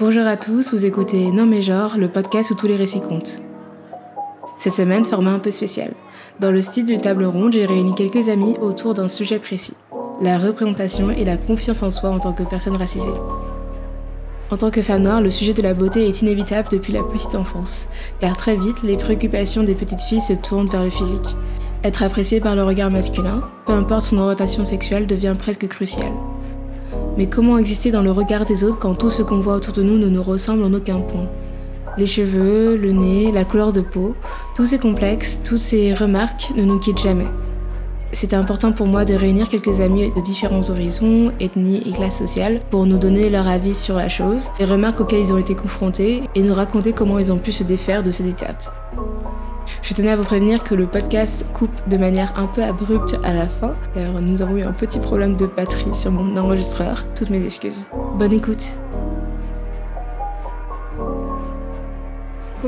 Bonjour à tous, vous écoutez Non mais genre, le podcast où tous les récits comptent. Cette semaine, format un peu spécial. Dans le style d'une table ronde, j'ai réuni quelques amis autour d'un sujet précis la représentation et la confiance en soi en tant que personne racisée. En tant que femme noire, le sujet de la beauté est inévitable depuis la petite enfance, car très vite, les préoccupations des petites filles se tournent vers le physique. Être appréciée par le regard masculin, peu importe son orientation sexuelle, devient presque crucial. Mais comment exister dans le regard des autres quand tout ce qu'on voit autour de nous ne nous ressemble en aucun point? Les cheveux, le nez, la couleur de peau, tous ces complexes, toutes ces remarques ne nous quittent jamais. C'était important pour moi de réunir quelques amis de différents horizons, ethnies et classes sociales pour nous donner leur avis sur la chose, les remarques auxquelles ils ont été confrontés et nous raconter comment ils ont pu se défaire de ces détails. Je tenais à vous prévenir que le podcast coupe de manière un peu abrupte à la fin, car nous avons eu un petit problème de batterie sur mon enregistreur. Toutes mes excuses. Bonne écoute.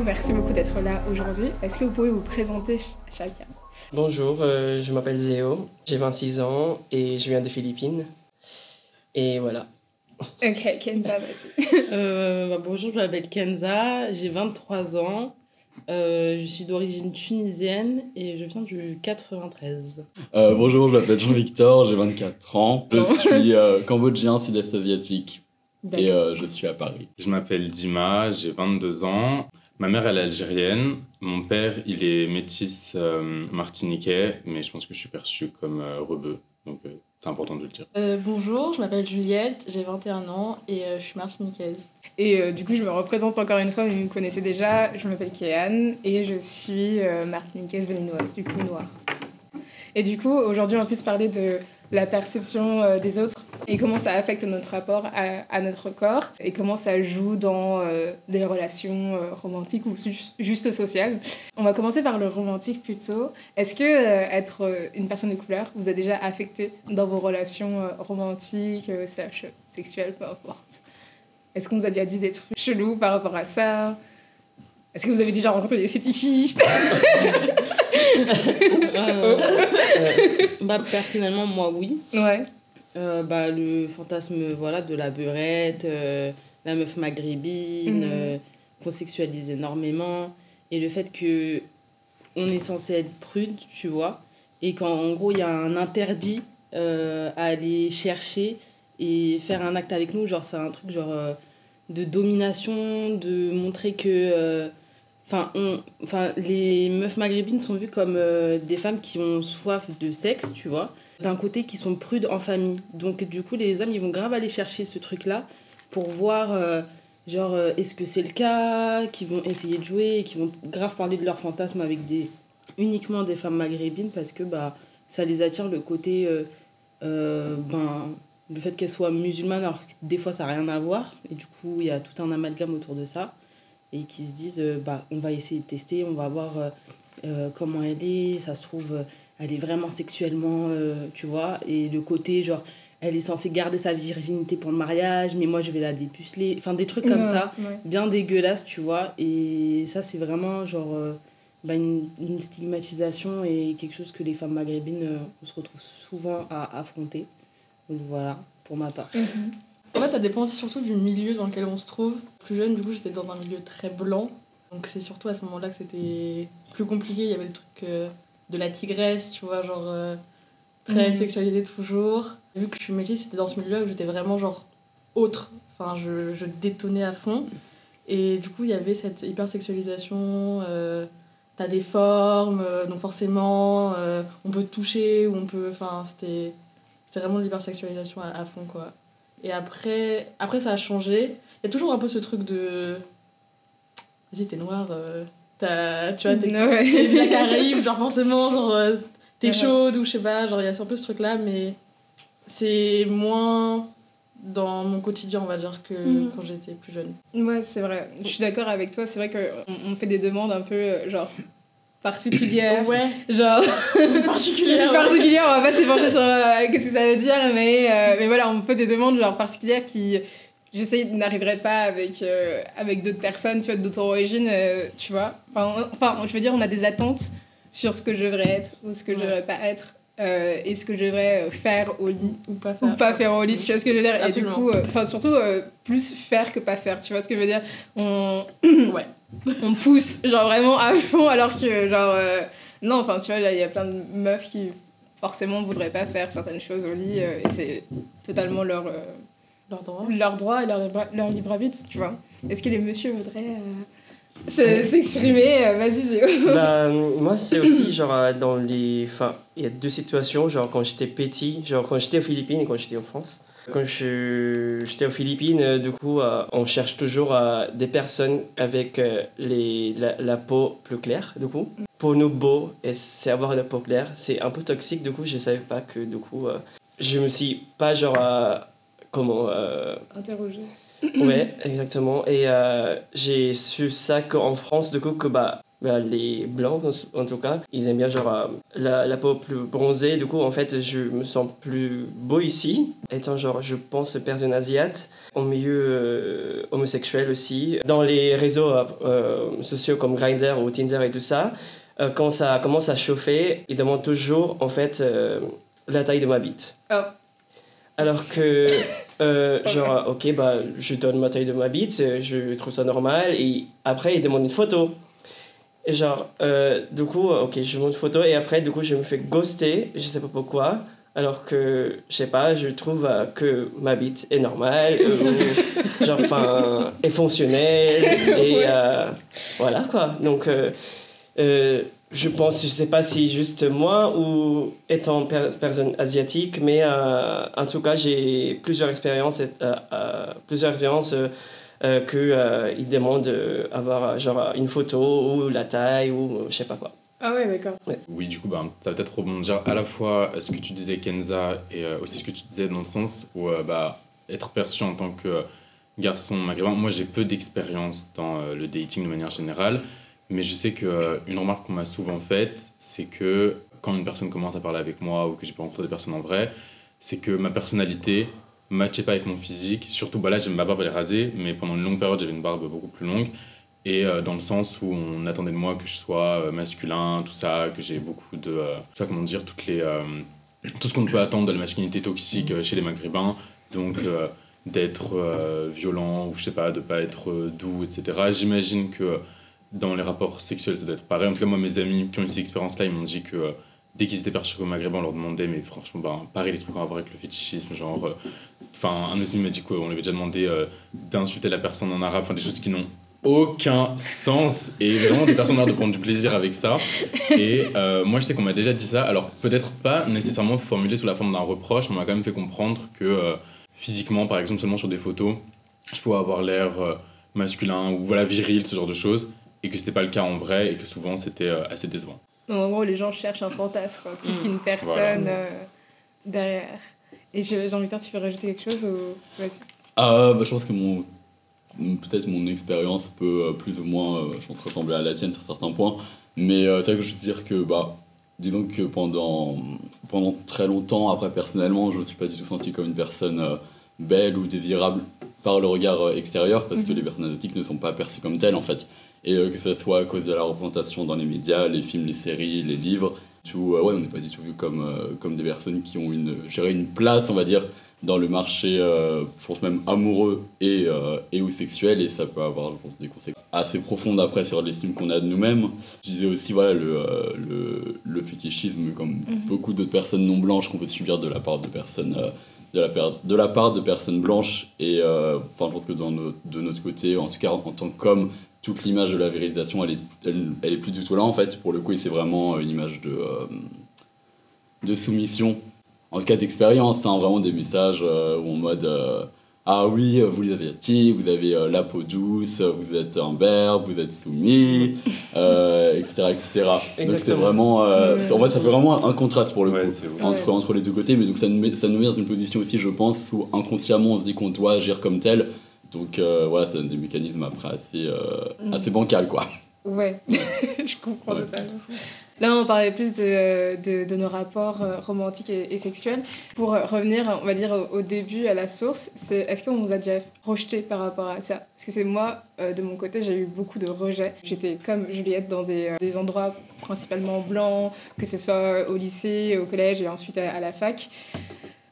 Merci beaucoup d'être là aujourd'hui. Est-ce que vous pouvez vous présenter chacun? Bonjour, euh, je m'appelle Zéo, j'ai 26 ans et je viens des Philippines. Et voilà. Ok, Kenza, vas-y. Euh, bah, bonjour, je m'appelle Kenza, j'ai 23 ans. Euh, je suis d'origine tunisienne et je viens du 93. bonjour, je m'appelle Jean-Victor, j'ai 24 ans. Je suis cambodgien, sud-est asiatique et je suis à Paris. Je m'appelle Dima, j'ai 22 ans. Ma mère, elle est algérienne. Mon père, il est métis euh, martiniquais, mais je pense que je suis perçu comme euh, rebeu. Donc, euh, c'est important de le dire. bonjour, je m'appelle Juliette, j'ai 21 ans et je suis martiniquaise. Et du coup, je me représente encore une fois, vous me connaissez déjà. Je m'appelle Kéane et je suis martiniquaise béninoise, du coup noire. Et du coup, aujourd'hui, on va plus parler de la perception euh, des autres et comment ça affecte notre rapport à, notre corps et comment ça joue dans euh, des relations euh, romantiques ou juste sociales. On va commencer par le romantique plutôt. Est-ce que être une personne de couleur vous a déjà affecté dans vos relations romantiques, sexuelles, peu importe? Est-ce qu'on vous a déjà dit des trucs chelous par rapport à ça? Est-ce que vous avez déjà rencontré des fétichistes? Euh, bah, personnellement, moi, oui. Ouais. Euh, bah, le fantasme voilà, de la beurette, euh, la meuf maghrébine, mhm. qu'on sexualise énormément. Et le fait que on est censé être prude, tu vois, et qu'en gros, il y a un interdit à aller chercher et faire un acte avec nous. Genre, c'est un truc genre de domination, de montrer que Enfin, on, enfin, les meufs maghrébines sont vues comme euh, des femmes qui ont soif de sexe, tu vois. D'un côté, qui sont prudes en famille. Donc, du coup, les hommes, ils vont grave aller chercher ce truc-là pour voir, euh, genre, euh, est-ce que c'est le cas, qui vont essayer de jouer, qui vont grave parler de leur fantasme avec des uniquement des femmes maghrébines parce que bah, ça les attire le côté, ben, le fait qu'elles soient musulmanes, alors que des fois, ça n'a rien à voir. Et du coup, il y a tout un amalgame autour de ça et qui se disent euh, bah, on va essayer de tester, on va voir euh, euh, comment elle est, ça se trouve, elle est vraiment sexuellement, tu vois, et le côté genre elle est censée garder sa virginité pour le mariage, mais moi je vais la dépuceler. Enfin, des trucs comme ça, bien dégueulasses, tu vois. Et ça, c'est vraiment genre bah, une, une, stigmatisation et quelque chose que les femmes maghrébines, on se retrouve souvent à affronter. Donc voilà, pour ma part. Mhm. En fait, ça dépend surtout du milieu dans lequel on se trouve. Plus jeune, du coup, j'étais dans un milieu très blanc. Donc c'est surtout à ce moment-là que c'était plus compliqué. Il y avait le truc euh, de la tigresse, tu vois, genre euh, très mhm. sexualisé toujours. Vu que je suis métisse, c'était dans ce milieu-là où j'étais vraiment genre autre. Enfin, je, je, détonnais à fond. Et du coup, il y avait cette hypersexualisation. Euh, T'as des formes, donc forcément, on peut te toucher, ou on peut. Enfin, c'était vraiment l'hypersexualisation à, à fond, quoi. Et après, après, ça a changé. Y a toujours un peu ce truc de. Vas-y, t'es noire, euh, t'as, tu vois, t'es, de la Caraïbe, genre forcément, genre, euh, t'es chaude ou je sais pas, genre, il y a un peu ce truc-là, mais c'est moins dans mon quotidien, on va dire, que mm. quand j'étais plus jeune. Ouais, c'est vrai. Je suis d'accord avec toi. C'est vrai qu'on on fait des demandes un peu, euh, genre, particulière. Ouais. Genre. particulière. particulière, on va pas s'épancher sur euh, qu'est-ce que ça veut dire, mais, euh, mais voilà, on fait des demandes genre particulières qui, je sais, n'arriveraient pas avec, euh, avec d'autres personnes, tu vois, d'autres origines, tu vois. Enfin, enfin, je veux dire, on a des attentes sur ce que je devrais être ou ce que je devrais pas être. euh, et ce que je devrais faire au lit Ou pas faire. ou pas faire au lit, tu vois ce que je veux dire Et du coup, euh, enfin surtout euh, plus faire que pas faire, tu vois ce que je veux dire On, Ouais. on pousse genre vraiment à fond alors que genre euh, non, enfin tu vois il y a plein de meufs qui forcément voudraient pas faire certaines choses au lit euh, et c'est totalement leur euh, Leur droit. leur droit et leur, libre- leur libre arbitre, tu vois. Est-ce que les messieurs voudraient euh, se- s'exprimer Euh, Vas-y, Zéo. Bah, moi, c'est aussi genre euh, dans les. Enfin, il y a deux situations. Genre, quand j'étais petit, genre quand j'étais aux Philippines et quand j'étais en France. Quand je- j'étais aux Philippines, du coup, on cherche toujours des personnes avec les, la, la peau plus claire, du coup. Pour nous, beau, et c'est avoir la peau claire. C'est un peu toxique, du coup, je savais pas que, du coup, je me suis pas genre. Comment. euh, Interroger. Ouais, exactement. Et euh, j'ai su ça qu'en France, du coup, que bah, bah, les blancs, en tout cas, ils aiment bien genre euh, la, la peau plus bronzée. Du coup, en fait, je me sens plus beau ici, étant genre, je pense, personne asiate, au milieu homosexuel aussi. Dans les réseaux sociaux comme Grindr ou Tinder et tout ça, quand ça commence à chauffer, ils demandent toujours, en fait, la taille de ma bite. Oh. Alors que, euh, genre, ok, bah, je donne ma taille de ma bite, euh, je trouve ça normal, et après, il demande une photo. Et genre, euh, du coup, ok, je montre une photo, et après, du coup, je me fais ghoster, je sais pas pourquoi, alors que, je sais pas, je trouve euh, que ma bite est normale, ou, genre, enfin, est fonctionnelle, et voilà, quoi. Donc, je pense, je sais pas si juste moi ou étant per- personne asiatique, mais euh, en tout cas, j'ai plusieurs expériences, euh, euh, plusieurs expériences euh, euh, que euh, ils demandent d'avoir genre une photo ou la taille ou je sais pas quoi. Ah ouais, d'accord. Oui, du coup, bah, ça va peut-être rebondir à la fois à ce que tu disais, Kenza, et euh, aussi ce que tu disais dans le sens où euh, bah, être perçu en tant que garçon maghrébin. Moi, j'ai peu d'expérience dans euh, le dating de manière générale, mais je sais qu'une remarque qu'on m'a souvent faite, c'est que quand une personne commence à parler avec moi ou que j'ai pas rencontré des personnes en vrai, c'est que ma personnalité matchait pas avec mon physique. Surtout, bah là, ma barbe elle est rasée, mais pendant une longue période, j'avais une barbe beaucoup plus longue. Et euh, dans le sens où on attendait de moi que je sois euh, masculin, tout ça, que j'ai beaucoup de. euh, je comment dire, toutes les, euh, tout ce qu'on peut attendre de la masculinité toxique euh, chez les maghrébins. Donc, euh, d'être euh, violent ou je sais pas, de pas être euh, doux, etc. J'imagine que dans les rapports sexuels, ça doit être pareil. En tout cas, moi, mes amis qui ont eu ces expériences-là, ils m'ont dit que euh, dès qu'ils étaient perçus comme maghrébins, on leur demandait, mais franchement, bah, pareil, les trucs en rapport avec le fétichisme, genre. euh, Enfin, un amis m'a dit qu'on lui avait déjà demandé euh, d'insulter la personne en arabe, enfin, des choses qui n'ont aucun sens et vraiment des personnes ont l'air de prendre du plaisir avec ça et moi je sais qu'on m'a déjà dit ça alors peut-être pas nécessairement formulé sous la forme d'un reproche mais on m'a quand même fait comprendre que physiquement par exemple seulement sur des photos je pouvais avoir l'air masculin ou voilà viril ce genre de choses et que c'était pas le cas en vrai et que souvent c'était euh, assez décevant Donc, en gros, les gens cherchent un fantasme, quoi, plus Mm. qu'une personne Voilà. euh, derrière. Et je- Jean-Victor, tu veux rajouter quelque chose ou... Ah, bah, je pense que mon. Peut-être mon expérience peut euh, plus ou moins, euh, je pense, ressembler à la tienne sur certains points. Mais euh, c'est vrai que je veux dire que, bah, disons que pendant, pendant très longtemps, après personnellement, je me suis pas du tout senti comme une personne euh, belle ou désirable par le regard euh, extérieur, parce que Mhm. les personnes asiatiques ne sont pas perçues comme telles en fait. Et euh, que ce soit à cause de la représentation dans les médias, les films, les séries, les livres, tout, euh, ouais, on n'est pas du tout vu comme, euh, comme des personnes qui ont une, une place, on va dire, dans le marché, je pense même amoureux et, et ou sexuel, et ça peut avoir je pense, des conséquences assez profondes après sur l'estime qu'on a de nous-mêmes. Je disais aussi voilà, le, le, le fétichisme, comme Mhm. beaucoup d'autres personnes non blanches qu'on peut subir de la part de personnes. de la, de la part de personnes blanches et euh, enfin je pense que dans notre- de notre côté en tout cas en, en tant qu'homme toute l'image de la virilisation elle est, elle, elle est plus du tout là en fait pour le coup et c'est vraiment une image de, euh, de soumission en tout cas d'expérience hein, vraiment des messages euh, où en mode euh, ah oui vous les asiatiques vous avez euh, la peau douce vous êtes un berbe vous êtes soumis euh, etc etc donc c'est vraiment euh, en vrai ça fait vraiment un contraste pour le Ouais, coup entre, Ouais. entre les deux côtés, mais donc ça nous, met, ça nous met dans une position aussi, je pense, où inconsciemment on se dit qu'on doit agir comme tel. Donc euh, voilà, ça donne des mécanismes après assez, euh, Mm. assez bancal quoi. Ouais, je comprends totalement. Là, on parlait plus de, de, de nos rapports euh, romantiques et, et sexuels. Pour revenir, on va dire, au, au début, à la source, c'est est-ce qu'on vous a déjà rejeté par rapport à ça? Parce que c'est moi, euh, de mon côté, j'ai eu beaucoup de rejets. J'étais comme Juliette dans des, euh, des endroits principalement blancs, que ce soit au lycée, au collège et ensuite à, à la fac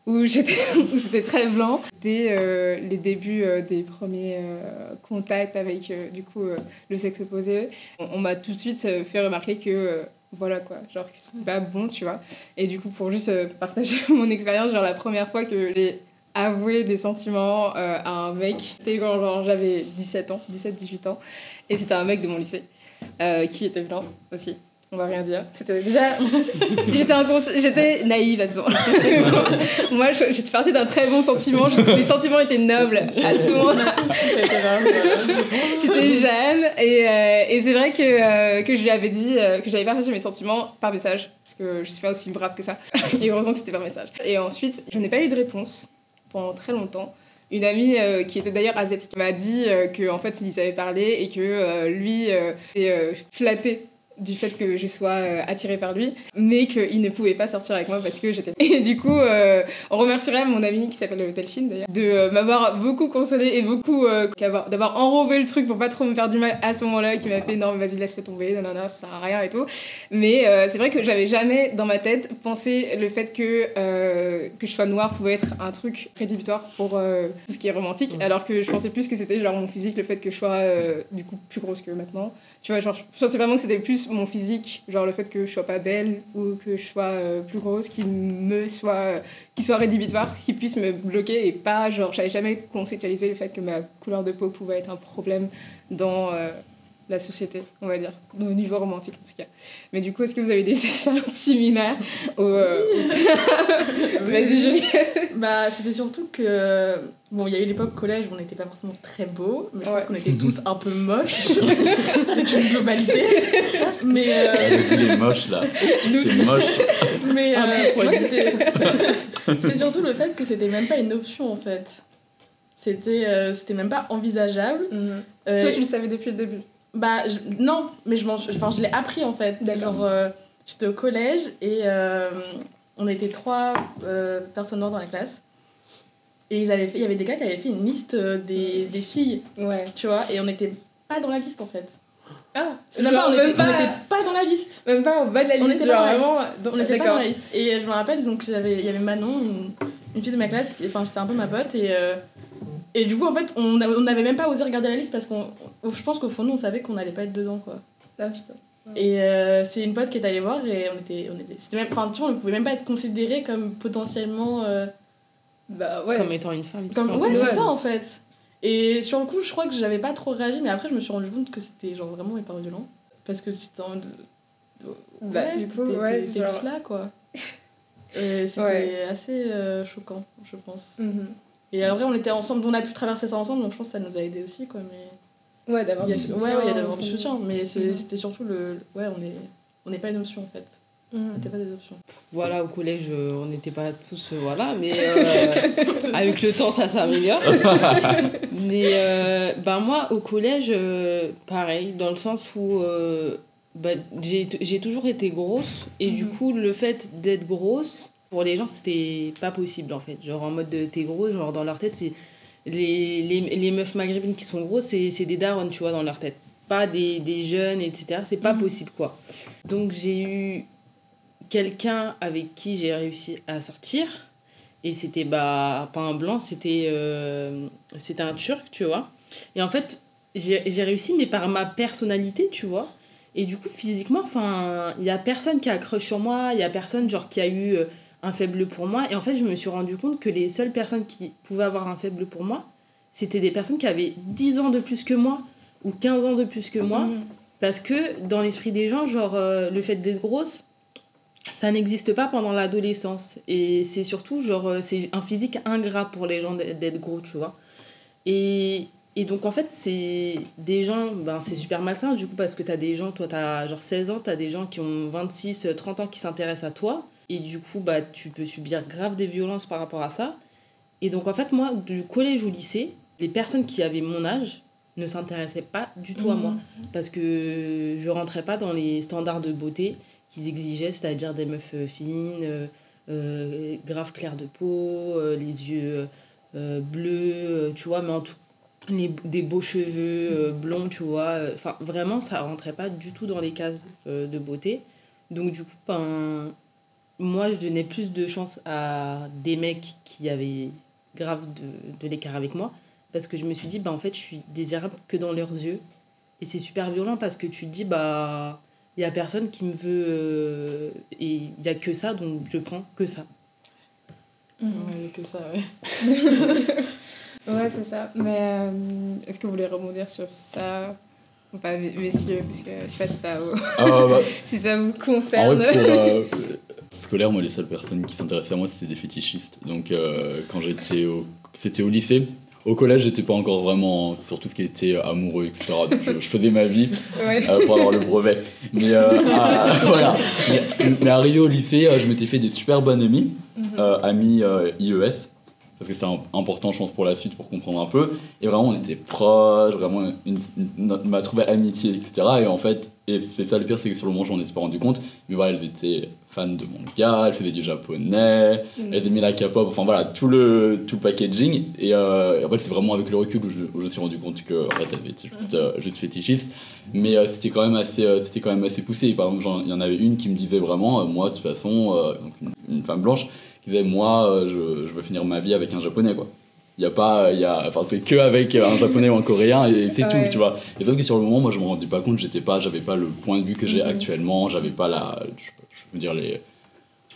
où c'était très blanc. Dès euh, les débuts euh, des premiers euh, contacts avec du coup le sexe opposé on, m'a tout de suite fait remarquer que voilà quoi. Genre que c'était pas bon tu vois. Et du coup pour juste partager mon expérience genre la première fois que j'ai avoué des sentiments à un mec c'était quand genre j'avais 17 ans 17 18 ans. Et c'était un mec de mon lycée qui était blanc aussi on va rien dire. C'était déjà. j'étais incons- j'étais naïve à ce moment-là. Moi, j'étais partie d'un très bon sentiment. Les sentiments étaient nobles à ce moment-là. J'étais jeune. Et, euh, et c'est vrai que, euh, que je lui avais dit euh, que j'avais partagé mes sentiments par message. Parce que je suis pas aussi brave que ça. Et heureusement que c'était par message. Et ensuite, je n'ai pas eu de réponse pendant très longtemps. Une amie euh, qui était d'ailleurs asiatique m'a dit euh, que en fait il savait parler et que euh, lui était flatté du fait que je sois euh, attirée par lui, mais qu'il ne pouvait pas sortir avec moi parce que j'étais. Et du coup, euh, on remercierait mon ami qui s'appelle Delphine d'ailleurs, de euh, m'avoir beaucoup consolé et beaucoup d'avoir enrobé le truc pour pas trop me faire du mal à ce moment-là, qui m'a fait non, vas-y, laisse tomber, non, non, non, ça sert à rien et tout. Mais c'est vrai que j'avais jamais dans ma tête pensé le fait que, que je sois noire pouvait être un truc rédhibitoire pour tout ce qui est romantique, alors que je pensais plus que c'était genre mon physique, le fait que je sois du coup plus grosse que maintenant. Tu vois, genre, je pensais vraiment que c'était plus mon physique, genre le fait que je sois pas belle ou que je sois euh, plus grosse, qui me soit, qui soit rédhibitoire, qui puisse me bloquer et pas, genre, j'avais jamais conceptualisé le fait que ma couleur de peau pouvait être un problème dans euh, la société, on va dire, au niveau romantique en tout cas. Mais du coup, est-ce que vous avez des expériences similaires au, euh, au- Vas-y, Julie. Bah, c'était surtout que. Bon, il y a eu l'époque collège où on n'était pas forcément très beaux, mais je Ouais. pense qu'on était tous un peu moches. C'est une globalité. Mais. euh, les moches là. C'est moche. mais Un euh, ouais, c'est surtout le fait que c'était même pas une option en fait. C'était euh, c'était même pas envisageable. Euh, Toi, tu le savais depuis le début. Bah, je- non, mais je, enfin, je l'ai appris en fait. D'accord. Genre, euh, j'étais au collège et euh, on était trois euh, personnes noires dans la classe. Et ils avaient fait, il y avait des gars qui avaient fait une liste euh, des, des filles, Ouais. tu vois, et on n'était pas dans la liste en fait. Ah, C'est même pas, genre on était, même pas, était pas dans la liste. même pas au bas de la liste. On était genre pas dans vraiment. On n'était pas dans la liste. Et je me rappelle, donc il y avait Manon, une, une fille de ma classe, enfin c'était un peu ma pote, et, euh, et du coup en fait on n'avait même pas osé regarder la liste parce qu'on, je pense qu'au fond nous on savait qu'on allait pas être dedans quoi. Ah, putain. Et euh, c'est une pote qui est allée voir et on était. On était c'était même, enfin, tu vois, on pouvait même pas être considéré comme potentiellement. euh, Bah ouais. Comme étant une femme. comme, ouais, c'est ça en fait. Et sur le coup, je crois que j'avais pas trop réagi, mais après, je me suis rendu compte que c'était genre vraiment hyper violent. Parce que tu t'en. Bah, du coup, ouais, t'es- genre- juste là quoi. Et c'était Ouais. assez euh, choquant, je pense. Mhm. Et après, on était ensemble, on a pu traverser ça ensemble, donc je pense que ça nous a aidé aussi quoi. Mais... Ouais, d'avoir Il y a, du ouais, soutien. ouais, a d'avoir du soutien, mais Mhm. c'était surtout le. Ouais, on est. On n'est pas une option en fait. On Mhm. n'était pas des options. Voilà, au collège, euh, on n'était pas tous. euh, voilà, mais euh, avec le temps, ça s'améliore. mais euh, ben moi, au collège, pareil, dans le sens où euh, bah, j'ai j'ai toujours été grosse, et du Mhm. coup, le fait d'être grosse, pour les gens, c'était pas possible en fait. Genre en mode de t'es grosse, genre dans leur tête, c'est. Les, les, les meufs maghrébines qui sont grosses, c'est c'est des darons, tu vois, dans leur tête. Pas des, des jeunes, etc. C'est pas Mhm. possible, quoi. Donc j'ai eu quelqu'un avec qui j'ai réussi à sortir. Et c'était bah, pas un blanc, c'était euh, c'était un turc, tu vois. Et en fait, j'ai j'ai réussi, mais par ma personnalité, tu vois. Et du coup, physiquement, enfin, il y a personne qui a crush sur moi, il y a personne genre qui a eu euh, un faible pour moi. Et en fait, je me suis rendu compte que les seules personnes qui pouvaient avoir un faible pour moi, c'était des personnes qui avaient 10 ans de plus que moi ou 15 ans de plus que moi. Mhm. Parce que dans l'esprit des gens, genre, euh, le fait d'être grosse, ça n'existe pas pendant l'adolescence. Et c'est surtout, genre, euh, c'est un physique ingrat pour les gens d'être d'être gros, tu vois. Et, et donc, en fait, c'est des gens, ben, c'est super malsain, du coup, parce que t'as des gens, toi, t'as genre 16 ans, t'as des gens qui ont 26, 30 ans qui s'intéressent à toi. Et du coup, bah, tu peux subir grave des violences par rapport à ça. Et donc, en fait, moi, du collège au lycée, les personnes qui avaient mon âge, ne s'intéressaient pas du tout à moi. Parce que je rentrais pas dans les standards de beauté qu'ils exigeaient, c'est-à-dire des meufs euh, fines, euh, euh, grave claires de peau, euh, les yeux euh, bleus, tu vois, mais en tout les, des beaux cheveux euh, blonds, tu vois. Enfin, vraiment, ça rentrait pas du tout dans les cases de beauté. Donc, du coup, ben, moi, je donnais plus de chance à des mecs qui avaient grave de, de l'écart avec moi. Parce que je me suis dit, bah, en fait, je suis désirable que dans leurs yeux. Et c'est super violent parce que tu te dis, bah, il y a personne qui me veut. euh, et il y a que ça, donc je prends que ça. Ouais, que ça, ouais. Ouais, c'est ça. Mais euh, est-ce que vous voulez rebondir sur ça? Pas, mes- messieurs, parce que je sais pas si ça, vous- Ah, bah, si ça vous en concerne. vrai, pour euh, scolaire, moi, les seules personnes qui s'intéressaient à moi, c'était des fétichistes. Donc, euh, quand j'étais au... C'était au lycée. Au collège, j'étais pas encore vraiment sur tout ce qui était amoureux, etc. Donc, je, je faisais ma vie Ouais. euh, pour avoir le brevet. Mais, euh, à, voilà. mais, mais arrivé au lycée, euh, je m'étais fait des super bonnes amies, euh, amies euh, IES, parce que c'est important, je pense, pour la suite, pour comprendre un peu. Et vraiment, on était proches, vraiment, une, une- notre- ma belle amitié, etc. Et en fait, et c'est ça le pire, c'est que sur le moment, j'en ai pas rendu compte. Mais voilà, elles étaient fans de manga, elles faisaient du japonais, elles aimaient la K-pop, enfin voilà, tout le, tout le packaging. Et euh, en fait, c'est vraiment avec le recul où je, où je me suis rendu compte que, en fait, elles étaient juste, euh, juste fétichistes. Mais euh, c'était quand même assez euh, c'était quand même assez poussé par exemple il y en avait une qui me disait vraiment moi de toute façon donc une, une femme blanche qui disait moi euh, je, je veux finir ma vie avec un japonais quoi il y a pas il y a enfin c'est que avec un japonais ou un coréen et c'est Ouais. tout tu vois et sauf que sur le moment moi je me rendais pas compte j'étais pas j'avais pas le point de vue que j'ai Mhm. actuellement j'avais pas la je, je veux dire les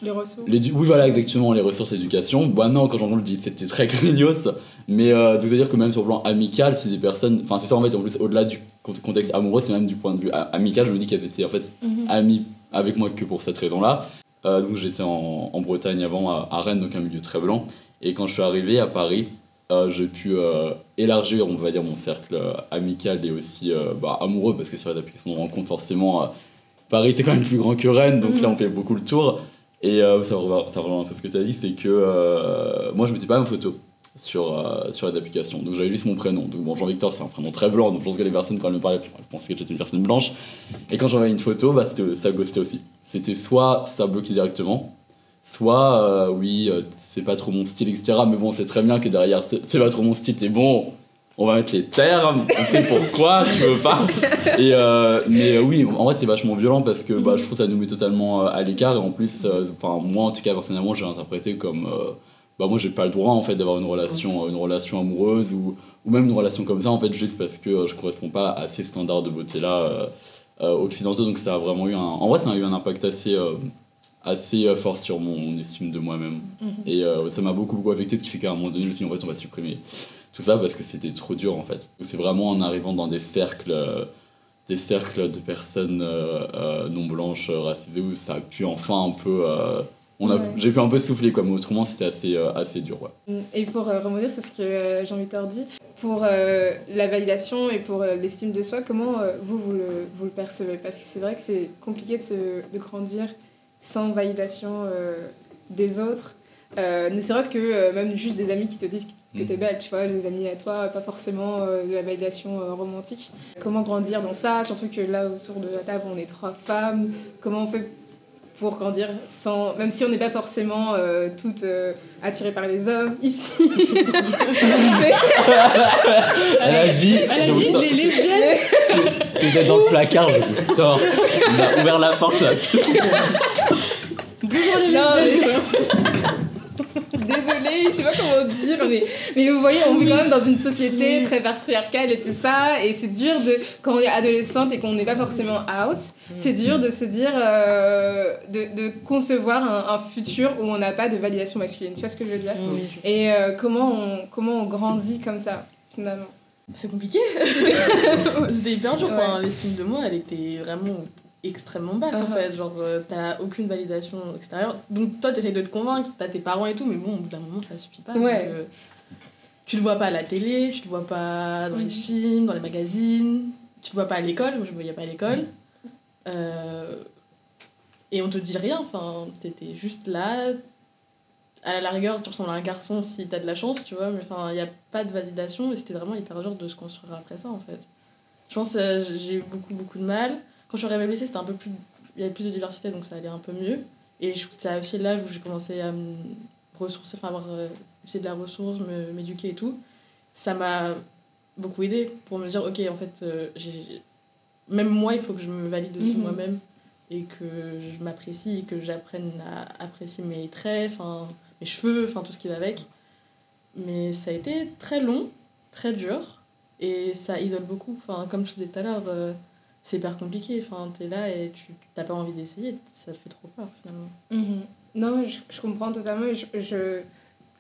Les ressources. les, oui, voilà, exactement, les ressources d'éducation. Bah non, quand j'en le dis, c'était très craignos. Mais euh, de vous dire que même sur le plan amical, c'est des personnes. Enfin, c'est ça en fait, en plus, au-delà du cont- contexte amoureux, c'est même du point de vue amical. Je me dis qu'elles étaient en fait amies avec moi que pour cette raison-là. Euh, donc j'étais en, en Bretagne avant, à, à Rennes, donc un milieu très blanc. Et quand je suis arrivé à Paris, euh, j'ai pu euh, élargir, on va dire, mon cercle amical et aussi bah, amoureux, parce que sur les applications de rencontre, forcément, Paris c'est quand même plus grand que Rennes, donc là on fait beaucoup le tour. Et ça, rejoint un peu ce que tu as dit, c'est que moi je mettais pas ma photo sur, euh, sur les applications. Donc j'avais juste mon prénom. Donc bon, Jean-Victor c'est un prénom très blanc, donc je pense que les personnes quand elles me parlaient, je pensais que j'étais une personne blanche. Et quand j'envoyais une photo, bah, ça ghostait aussi. C'était soit ça bloquait directement, soit euh, oui, euh, c'est pas trop mon style, etc. Mais bon, c'est très bien que derrière c'est pas trop mon style, t'es bon. On va mettre les termes, on sait pourquoi tu veux pas. Et mais oui, en vrai, c'est vachement violent parce que bah, je trouve que ça nous met totalement à l'écart. Et en plus, enfin moi en tout cas, personnellement, j'ai interprété comme. Euh, bah, moi, j'ai pas le droit en fait d'avoir une relation, une relation amoureuse ou, ou même une relation comme ça, en fait, juste parce que euh, je correspond pas à ces standards de beauté là occidentaux. Donc ça a vraiment eu un. En vrai, ça a eu un impact assez. euh, assez euh, fort sur mon estime de moi-même et euh, ça m'a beaucoup beaucoup affecté ce qui fait qu'à un moment donné je me suis dit en fait on va supprimer tout ça parce que c'était trop dur en fait. C'est vraiment en arrivant dans des cercles, euh, des cercles de personnes euh, euh, non blanches, euh, racisées, où ça a pu enfin un peu. On a, Ouais. J'ai pu un peu souffler, quoi, mais autrement c'était assez, euh, assez dur. Ouais. Et pour euh, sur ce que euh, Jean-Victor dit, pour euh, la validation et pour euh, l'estime de soi, comment vous, vous le, vous le percevez? Parce que c'est vrai que c'est compliqué de, se, de grandir sans validation des autres. Ne serait-ce que même juste des amis qui te disent que t'es belle, tu vois, des amis à toi, pas forcément de la validation romantique. Comment grandir dans ça? Surtout que là, autour de la table, on est trois femmes. Comment on fait pour grandir sans même si on n'est pas forcément euh, toutes euh, attirées par les hommes ici Elle a dit, Elle a dit les lesbiennes c'était dans le placard, je vous sors. On a ouvert la porte là. Bonjour les Non, lesbiennes désolée je sais pas comment dire mais, mais vous voyez on vit quand même dans une société très patriarcale et tout ça et c'est dur de quand on est adolescente et qu'on n'est pas forcément out c'est dur de se dire euh, de, de concevoir un, un futur où on n'a pas de validation masculine tu vois ce que je veux dire? Et euh, comment on comment on grandit comme ça finalement? C'est compliqué. C'était hyper dur. Ouais. Enfin, l'estime de moi, elle était vraiment extrêmement basse en Uh-huh. fait. Genre, euh, t'as aucune validation extérieure. Donc, toi, t'essayes de te convaincre, t'as tes parents et tout, mais bon, au bout d'un moment, ça suffit pas. Donc, Ouais. euh, tu le vois pas à la télé, tu le vois pas dans les films, dans les magazines, tu le vois pas à l'école. Moi, je me voyais pas à l'école. Euh, et on te dit rien. Enfin, t'étais juste là. à la rigueur, tu ressembles à un garçon si t'as de la chance, tu vois, mais enfin, il n'y a pas de validation et c'était vraiment hyper dur de se construire après ça, en fait. Je pense que j'ai eu beaucoup, beaucoup de mal. Quand je suis arrivée au lycée, c'était un peu plus. Il y avait plus de diversité, donc ça allait un peu mieux. Et c'était aussi l'âge où j'ai commencé à me ressourcer, enfin, avoir euh, de la ressource, me- m'éduquer et tout. Ça m'a beaucoup aidé pour me dire, ok, en fait, euh, j'ai même moi, il faut que je me valide aussi Mhm. moi-même et que je m'apprécie et que j'apprenne à apprécier mes traits, enfin, mes cheveux, enfin, tout ce qui va avec. Mais ça a été très long, très dur et ça isole beaucoup. Enfin, comme je disais tout à l'heure, euh, c'est hyper compliqué. Enfin, t'es là et tu t'as pas envie d'essayer, ça te fait trop peur finalement. Mhm. Non, je, je comprends totalement. Je, je,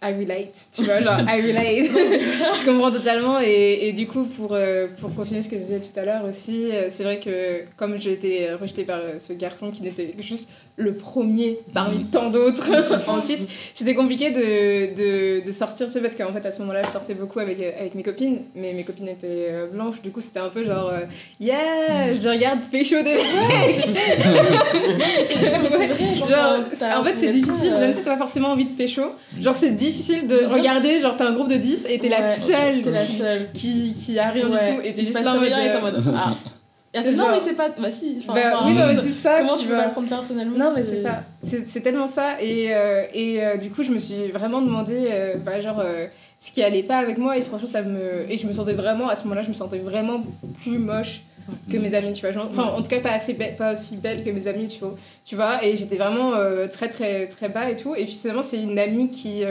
I relate, tu vois, genre, I relate. je comprends totalement. Et, et du coup, pour, euh, pour continuer ce que je disais tout à l'heure aussi, euh, c'est vrai que comme j'ai été rejetée par euh, ce garçon qui n'était que juste le premier parmi tant d'autres, ensuite, c'était compliqué de, de, de sortir, tu sais, parce qu'en fait, à ce moment-là, je sortais beaucoup avec, euh, avec mes copines, mais mes copines étaient euh, blanches, du coup, c'était un peu genre, euh, yeah, je regarde pécho des mecs. Genre, en fait, c'est difficile, même si t'as pas forcément envie de pécho. Genre, c'est difficile de regarder, genre, t'as un groupe de 10 et t'es la seule la qui- seule. qui, qui a rien Ouais, du tout et t'es juste là en mode. Euh, non, mais c'est pas. Bah si. enfin, bah, enfin, oui, non, c'est ça. Comment tu pas le prendre personnellement Non, mais c'est ça. C'est c'est tellement ça. Et, euh, et euh, du coup, je me suis vraiment demandé, euh, bah, genre, ce qui allait pas avec moi. Et franchement, ça me. Et je me sentais vraiment, à ce moment-là, je me sentais vraiment plus moche que mes amis, tu vois. Genre- Enfin, en tout cas, pas, assez belle, pas aussi belle que mes amis, tu vois. Tu vois et j'étais vraiment très, très, très bas et tout. Et finalement, c'est une amie qui,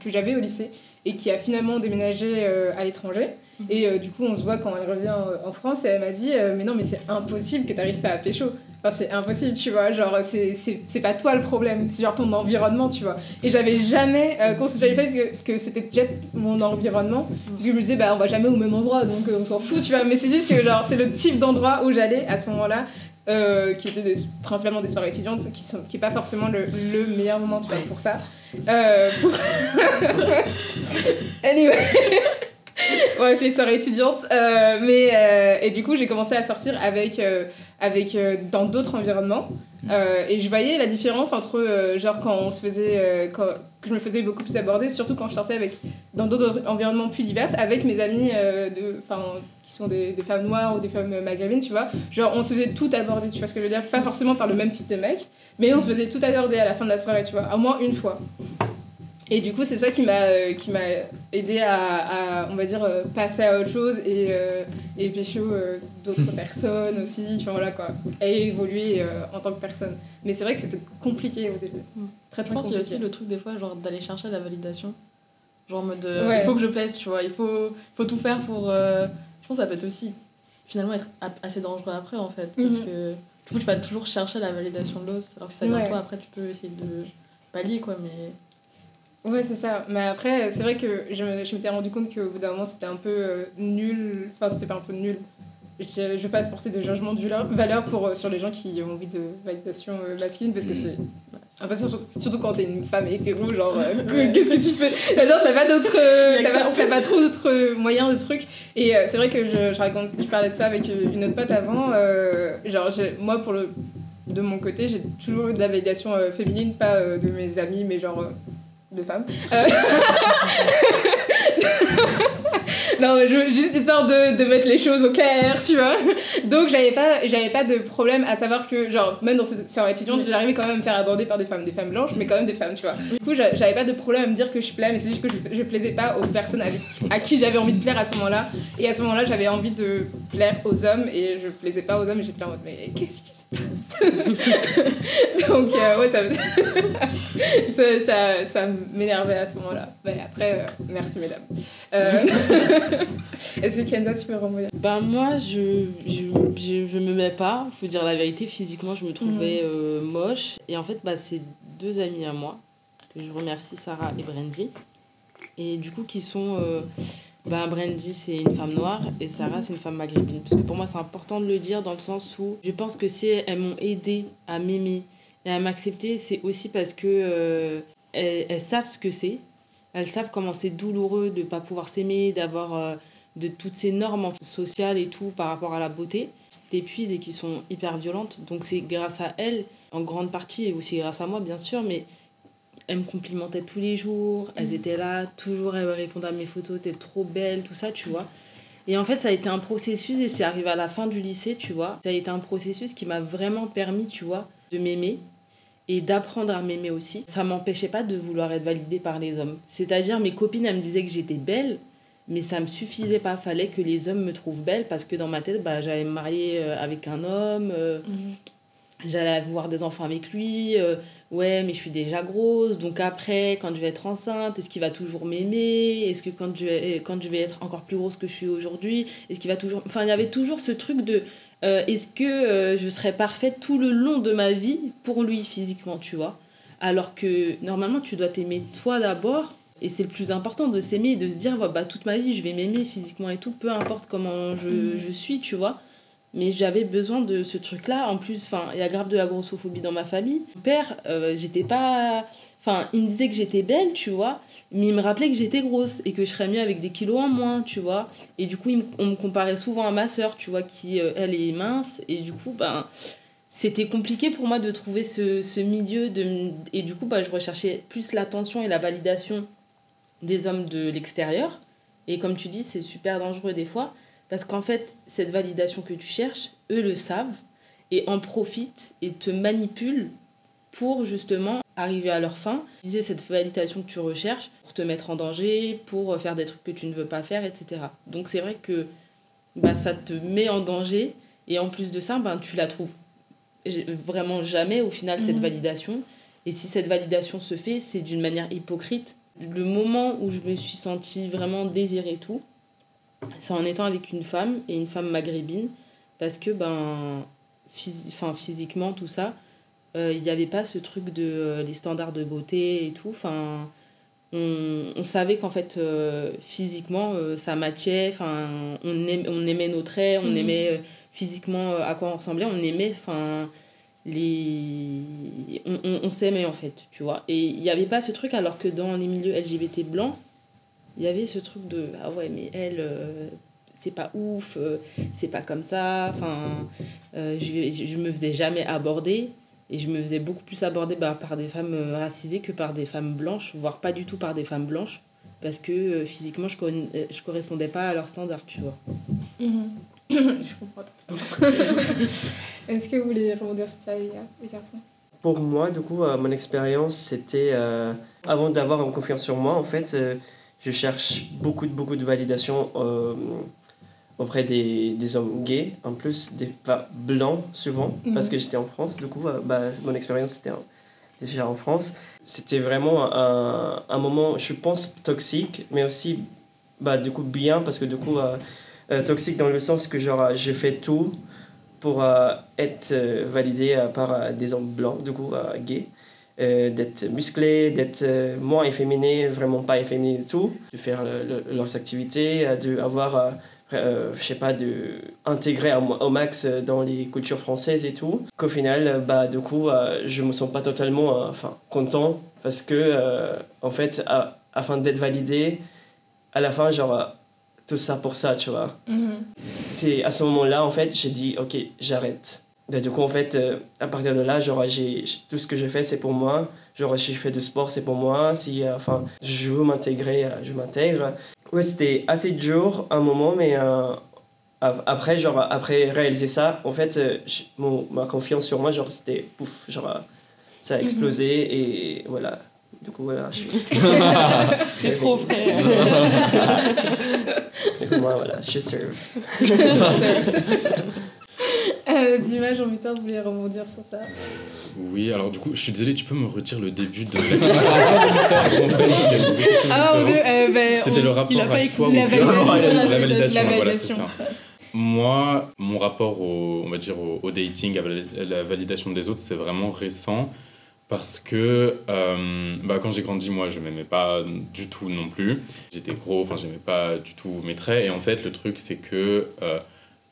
que j'avais au lycée et qui a finalement déménagé à l'étranger. Et euh, du coup, on se voit quand elle revient euh, en France et elle m'a dit euh, Mais non, mais c'est impossible que t'arrives pas à pécho. Enfin, c'est impossible, tu vois. Genre, c'est- pas toi le problème, c'est genre ton environnement, tu vois. Et j'avais jamais euh, considéré fait que, que c'était déjà mon environnement. Parce que je me disais, bah, on va jamais au même endroit, donc on s'en fout, tu vois. Mais c'est juste que, genre, c'est le type d'endroit où j'allais à ce moment-là. qui étaient des- principalement des soirées étudiantes, qui sont qui pas forcément le, le meilleur moment tu vois, pour ça. Pour... anyway. Bref, les soirées étudiantes. Euh, mais, euh, et du coup, j'ai commencé à sortir avec, euh, avec, euh, dans d'autres environnements. Euh, et je voyais la différence entre, genre, quand on se faisait, quand, que je me faisais beaucoup plus aborder, surtout quand je sortais avec, dans d'autres environnements plus divers, avec mes amis de, enfin, qui sont des, des femmes noires ou des femmes maghrébines, tu vois. Genre, on se faisait tout aborder, tu vois ce que je veux dire Pas forcément par le même type de mec, mais on se faisait tout aborder à la fin de la soirée, tu vois, au moins une fois. Et du coup, c'est ça qui m'a euh, qui m'a aidé à, à, on va dire, euh, passer à autre chose et, euh, et pécho euh, d'autres personnes aussi, tu vois, voilà quoi. Et évoluer euh, en tant que personne. Mais c'est vrai que c'était compliqué au début. Mm. Très Je très pense qu'il y a compliqué. aussi le truc des fois, genre d'aller chercher la validation. Genre en mode Ouais. il faut que je plaise, tu vois, il faut, faut tout faire pour. euh, Je pense que ça peut être aussi finalement être a- assez dangereux après en fait. Parce Mhm. que du coup, tu vas toujours chercher la validation de l'autre, alors que si ça vient Ouais. toi après, tu peux essayer de pallier quoi, mais. Ouais, c'est ça. Mais après, c'est vrai que je me- je m'étais rendu compte qu'au bout d'un moment, c'était un peu euh, nul. Enfin, c'était pas un peu nul. Je je veux pas porter de jugement de valeur- pour, euh, sur les gens qui ont envie de validation euh, masculine parce que c'est. Enfin, surtout, surtout quand t'es une femme hétéro, genre, qu'est-ce que tu fais? Genre, t'as pas d'autres. t'as pas, t'as pas trop d'autres moyens de trucs. Et c'est vrai que je, je raconte, je parlais de ça avec une autre pote avant. genre, moi, pour le. De mon côté, j'ai toujours eu de la validation féminine, pas de mes amis, mais genre. De femmes. Euh, non, je- juste histoire de, de mettre les choses au clair, tu vois. Donc, j'avais pas, j'avais pas de problème à savoir que, genre, même dans cette soirée étudiante, j'arrivais quand même à me faire aborder par des femmes, des femmes blanches, mais quand même des femmes, tu vois. Du coup, j'a- j'avais pas de problème à me dire que je plais, mais c'est juste que je, plaisais pas aux personnes avec, à qui j'avais envie de plaire à ce moment-là. Et à ce moment-là, j'avais envie de plaire aux hommes et je plaisais pas aux hommes et j'étais en mode, mais qu'est-ce qui Donc, euh, ouais, ça, ça, ça, ça m'énervait à ce moment-là. Mais après, euh, merci mesdames. Euh, Est-ce que Kenza, tu peux rebondir Ben moi, je, je, je, je me mets pas, faut dire la vérité, physiquement je me trouvais euh, moche. Et en fait, bah, c'est deux amis à moi, que je remercie, Sarah et Brandy. Et du coup, qui sont... Ben, Brandy, c'est une femme noire et Sarah, c'est une femme maghrébine. Parce que pour moi, c'est important de le dire dans le sens où je pense que si elles m'ont aidé à m'aimer et à m'accepter, c'est aussi parce que euh, elles, savent ce que c'est. Elles savent comment c'est douloureux de ne pas pouvoir s'aimer, d'avoir... euh, de toutes ces normes sociales et tout par rapport à la beauté qui t'épuisent et qui sont hyper violentes. Donc c'est grâce à elles, en grande partie, et aussi grâce à moi bien sûr, mais elles me complimentaient tous les jours, elles Mhm. étaient là, toujours elles me répondaient à mes photos, t'es trop belle, tout ça, tu vois. Et en fait, ça a été un processus et c'est arrivé à la fin du lycée, tu vois. Ça a été un processus qui m'a vraiment permis, tu vois, de m'aimer et d'apprendre à m'aimer aussi. Ça m'empêchait pas de vouloir être validée par les hommes. C'est-à-dire, mes copines, elles me disaient que j'étais belle, mais ça me suffisait pas. Fallait que les hommes me trouvent belle parce que dans ma tête, bah, j'allais me marier euh, avec un homme, euh, j'allais avoir des enfants avec lui. euh, ouais, mais je suis déjà grosse. Donc après, quand je vais être enceinte, est-ce qu'il va toujours m'aimer? Est-ce que quand je, vais, quand je vais être encore plus grosse que je suis aujourd'hui, est-ce qu'il va toujours... Enfin, il y avait toujours ce truc de... euh, est-ce que euh, je serais parfaite tout le long de ma vie pour lui physiquement, tu vois? Alors que normalement, tu dois t'aimer toi d'abord. Et c'est le plus important de s'aimer et de se dire, bah, bah, toute ma vie, je vais m'aimer physiquement et tout, peu importe comment je, je suis, tu vois? Mais j'avais besoin de ce truc-là. En plus, il y a grave de la grossophobie dans ma famille. Mon père, euh, j'étais pas. Enfin, il me disait que j'étais belle, tu vois, mais il me rappelait que j'étais grosse et que je serais mieux avec des kilos en moins, tu vois. Et du coup, on me comparait souvent à ma sœur, tu vois, qui, euh, elle, est mince. Et du coup, ben, c'était compliqué pour moi de trouver ce, ce milieu. De, et du coup, bah, je recherchais plus l'attention et la validation des hommes de l'extérieur. Et comme tu dis, c'est super dangereux des fois. Parce qu'en fait, cette validation que tu cherches, eux le savent et en profitent et te manipulent pour justement arriver à leur fin. Disais cette validation que tu recherches pour te mettre en danger, pour faire des trucs que tu ne veux pas faire, etc. Donc c'est vrai que bah, ça te met en danger et en plus de ça, ben, tu la trouves vraiment jamais au final cette Mhm. validation. Et si cette validation se fait, c'est d'une manière hypocrite. Le moment où je me suis sentie vraiment désirée et tout, c'est en étant avec une femme et une femme maghrébine parce que ben phys- physiquement tout ça euh, il n'y avait pas ce truc de euh, les standards de beauté et tout. Enfin on, on savait qu'en fait euh, physiquement ça matchait. Enfin on, aim- on aimait nos traits on Mhm. aimait physiquement à quoi on ressemblait. On aimait enfin les on, on, on s'aimait en fait tu vois. Et il n'y avait pas ce truc alors que dans les milieux LGBT blancs il y avait ce truc de ah ouais mais elle euh, c'est pas ouf euh, c'est pas comme ça enfin euh, je, je me faisais jamais aborder et je me faisais beaucoup plus aborder bah, par des femmes racisées que par des femmes blanches voire pas du tout par des femmes blanches parce que euh, physiquement je, con- euh, je correspondais pas à leurs standards tu vois Mhm. je comprends totalement. Est-ce que vous voulez rebondir sur ça, les, garçons? Pour moi, du coup, euh, mon expérience, c'était euh, avant d'avoir une confiance sur moi, en fait, euh, je cherche beaucoup, de- beaucoup de validation euh, auprès des, des hommes gays, en plus des pas blancs souvent, Mhm. parce que j'étais en France, du coup, euh, bah, mon expérience c'était déjà en France. C'était vraiment un, un moment, je pense, toxique, mais aussi, bah, du coup, bien, parce que du coup, euh, euh, toxique dans le sens que, genre, j'ai fait tout pour euh, être validé par des hommes blancs, du coup, gays. Euh, d'être musclé, d'être euh, moins efféminé, vraiment pas efféminé du tout, de faire le- le- leurs activités, euh, de avoir, euh, je sais pas, de intégrer au, max dans les cultures françaises et tout. Qu'au final, bah, du coup, je me sens pas totalement enfin, content parce que, en fait, à- afin d'être validé, à la fin, genre, tout ça pour ça, tu vois c'est à ce moment-là, en fait, j'ai dit, ok, j'arrête. Et Du coup, en fait, euh, à partir de là, genre, j'ai, tout ce que je fais, c'est pour moi. Genre, si je fais de sport, c'est pour moi. Si, euh, enfin, je veux m'intégrer, euh, je m'intègre. Ouais, c'était assez dur un moment, mais ap- après, genre, après réaliser ça, en fait, mon, ma confiance sur moi, genre, c'était pouf, genre, ça a explosé et voilà. Du coup, voilà, je suis. c'est trop frère Du coup, moi, voilà, je serve. euh, Dima, j'ai envie de vous voulez rebondir sur ça Oui, alors du coup, je suis désolé, tu peux me retirer le début de En Ah, on différentes. veut, euh, ben, C'était on- le rapport à soi. la ou validation, la, validation, voilà, c'est ça. Moi, mon rapport au, on va dire, au, au dating, à la- la validation des autres, c'est vraiment récent. Parce que euh, bah, quand j'ai grandi, moi, je m'aimais pas du tout non plus. J'étais gros, enfin, j'aimais pas du tout mes traits. Et en fait, le truc, c'est que euh,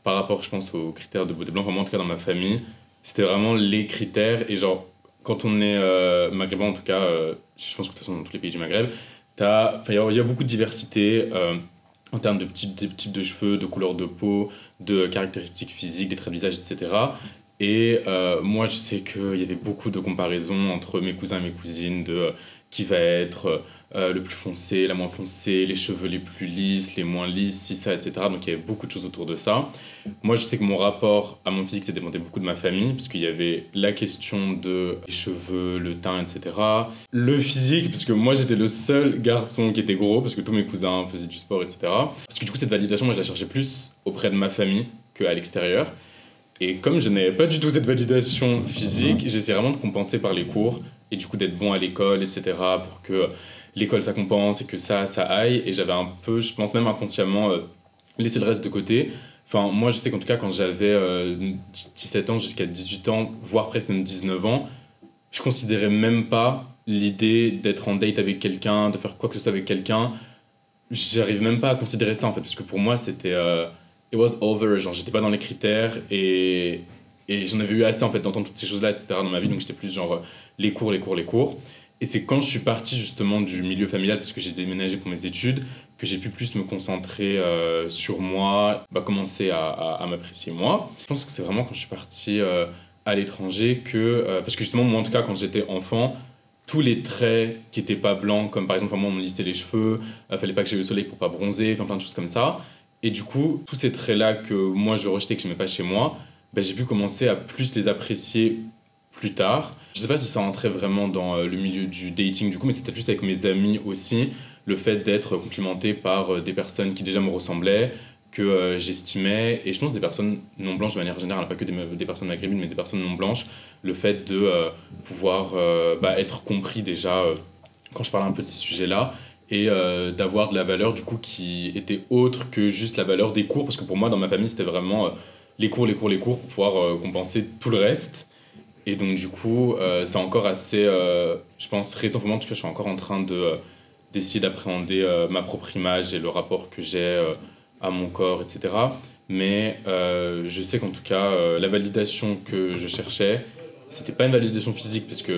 par rapport, je pense, aux critères de beauté blanc, vraiment en tout cas dans ma famille, c'était vraiment les critères. Et genre, quand on est euh, maghrébin, en tout cas, euh, je pense que de toute façon, dans tous les pays du Maghreb, enfin, il y, a- beaucoup de diversité euh, en termes de type, de type de cheveux, de couleur de peau, de caractéristiques physiques, des traits de visage, etc. Et euh, moi, je sais qu'il y avait beaucoup de comparaisons entre mes cousins et mes cousines, de qui va être euh, le plus foncé, la moins foncée, les cheveux les plus lisses, les moins lisses, si ça, etc. Donc il y avait beaucoup de choses autour de ça. Moi, je sais que mon rapport à mon physique s'est dépendait beaucoup de ma famille, parce qu'il y avait la question de les cheveux, le teint, etc. Le physique, parce que moi j'étais le seul garçon qui était gros, parce que tous mes cousins faisaient du sport, etc. Parce que du coup, cette validation, moi je la cherchais plus auprès de ma famille qu'à l'extérieur. Et comme je n'avais pas du tout cette validation physique, j'essayais vraiment de compenser par les cours et du coup d'être bon à l'école, etc. pour que l'école ça compense et que ça, ça aille. Et j'avais un peu, je pense même inconsciemment, euh, laissé le reste de côté. Enfin, moi je sais qu'en tout cas, quand j'avais 17 euh, ans jusqu'à 18 ans, voire presque même 19 ans, je considérais même pas l'idée d'être en date avec quelqu'un, de faire quoi que ce soit avec quelqu'un. J'arrive même pas à considérer ça en fait, parce que pour moi c'était. Euh, it was over, genre j'étais pas dans les critères et, et j'en avais eu assez en fait d'entendre toutes ces choses là, etc. dans ma vie, donc j'étais plus genre les cours, les cours, les cours. Et c'est quand je suis parti justement du milieu familial, parce que j'ai déménagé pour mes études, que j'ai pu plus me concentrer euh, sur moi, bah, commencer à, à, m'apprécier moi. Je pense que c'est vraiment quand je suis parti euh, à l'étranger que... Euh, parce que justement, moi en tout cas, quand j'étais enfant, tous les traits qui n'étaient pas blancs, comme par exemple, moi on me lissait les cheveux, il fallait pas que j'aie le soleil pour pas bronzer, enfin plein de choses comme ça. Et du coup, tous ces traits-là que moi je rejetais, que je n'aimais pas chez moi, bah, j'ai pu commencer à plus les apprécier plus tard. Je sais pas si ça rentrait vraiment dans euh, le milieu du dating du coup, mais c'était plus avec mes amis aussi, le fait d'être complimenté par euh, des personnes qui déjà me ressemblaient, que euh, j'estimais, et je pense des personnes non blanches de manière générale, pas que des, personnes maghrébines, mais des personnes non blanches, le fait de pouvoir bah, être compris déjà quand je parlais un peu de ces sujets-là, et d'avoir de la valeur du coup qui était autre que juste la valeur des cours, parce que pour moi dans ma famille c'était vraiment les cours, les cours, les cours pour pouvoir compenser tout le reste. Et donc, du coup, euh, c'est encore assez, euh, je pense, récemment, en tout cas, je suis encore en train de, euh, d'essayer d'appréhender ma propre image et le rapport que j'ai à mon corps, etc. Mais je sais qu'en tout cas, la validation que je cherchais, c'était pas une validation physique, puisque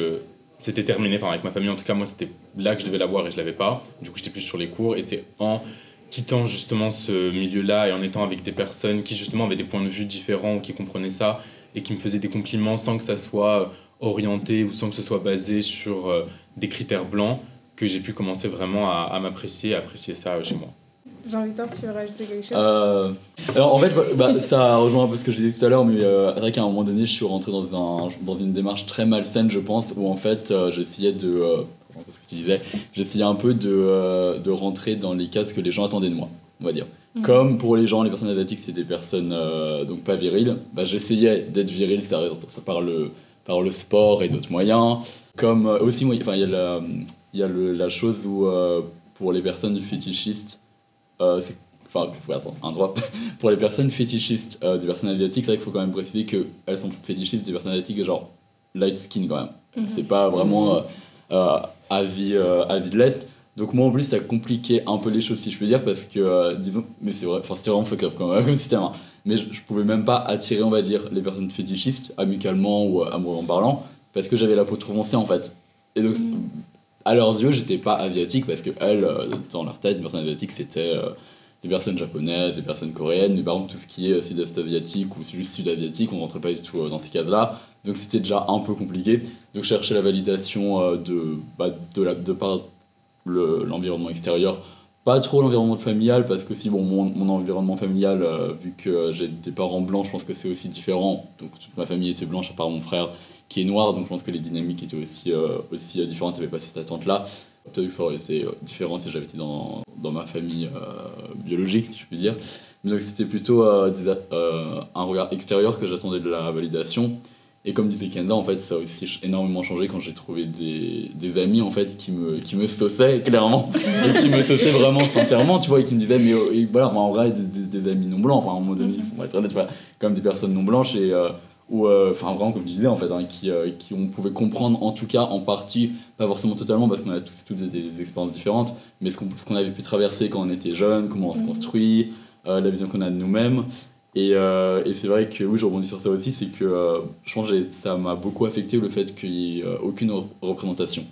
c'était terminé. Enfin, avec ma famille, en tout cas, moi, c'était là que je devais l'avoir et je l'avais pas. Du coup, j'étais plus sur les cours. Et c'est en quittant justement ce milieu-là et en étant avec des personnes qui justement avaient des points de vue différents ou qui comprenaient ça et qui me faisait des compliments sans que ça soit orienté ou sans que ce soit basé sur euh, des critères blancs, que j'ai pu commencer vraiment à, à m'apprécier, à apprécier ça euh, chez moi. Jean-Victor, tu veux rajouter quelque chose euh, Alors en fait, bah, ça rejoint un peu ce que je disais tout à l'heure, mais euh, c'est vrai qu'à un moment donné, je suis rentré dans, un, dans une démarche très malsaine, je pense, où en fait, j'essayais de. ce que tu disais, j'essayais un peu de, de rentrer dans les cases que les gens attendaient de moi, on va dire. Mm. Comme pour les gens, les personnes asiatiques, c'est des personnes euh, donc pas viriles, bah, j'essayais d'être viril, ça, par le, par le sport et d'autres moyens. Comme euh, aussi, il y a, la, y a le, la chose où euh, pour les personnes fétichistes, c'est enfin, faut attendre, un droit. pour les personnes fétichistes des personnes asiatiques, c'est vrai qu'il faut quand même préciser qu'elles sont fétichistes des personnes asiatiques, genre light skin quand même. Mm-hmm. C'est pas vraiment avis, avis de l'Est. Donc moi en plus ça a compliqué un peu les choses si je peux dire parce que euh, disons mais c'est vrai enfin c'était vraiment fuck up comme, comme système hein. mais je, je, pouvais même pas attirer on va dire les personnes fétichistes amicalement ou euh, amoureux en parlant parce que j'avais la peau trop foncée en fait et donc mm. à leurs yeux j'étais pas asiatique parce que elles euh, dans leur tête une personne asiatique c'était les personnes japonaises les personnes coréennes mais par contre tout ce qui est sud-est asiatique ou juste sud-asiatique on rentrait pas du tout dans ces cases là donc c'était déjà un peu compliqué donc je cherchais la validation de, bah, de, la, de part l'environnement extérieur. Pas trop l'environnement familial, parce que si bon, mon, mon environnement familial, euh, vu que j'ai des parents blancs, je pense que c'est aussi différent. Donc toute ma famille était blanche, à part mon frère qui est noir, donc je pense que les dynamiques étaient aussi, euh, aussi euh, différentes, il n'y avait pas cette attente-là. Peut-être que ça aurait été différent si j'avais été dans, dans ma famille biologique, si je puis dire. Mais donc c'était plutôt un regard extérieur que j'attendais de la validation. Et comme disait Kenza, en fait, ça a aussi énormément changé quand j'ai trouvé des, des, amis, en fait, qui me, qui me sauçaient, clairement. et qui me sauçaient vraiment sincèrement, tu vois, et qui me disasaient, mais voilà, en vrai, des, des, amis non blancs, enfin, à un moment donné, il faut être honnête, comme des personnes non blanches, et, euh, ou, euh, enfin, vraiment, comme je disais, en fait, hein, qui, euh, qui on pouvait comprendre, en tout cas, en partie, pas forcément totalement, parce qu'on a tous, toutes des, expériences différentes, mais ce qu'on qu'on avait pu traverser quand on était jeune, comment on se construit, la vision qu'on a de nous-mêmes. Et, euh, et c'est vrai que, oui, je rebondis sur ça aussi, c'est que euh, je pense que ça m'a beaucoup affecté le fait qu'il n'y ait euh, aucune représentation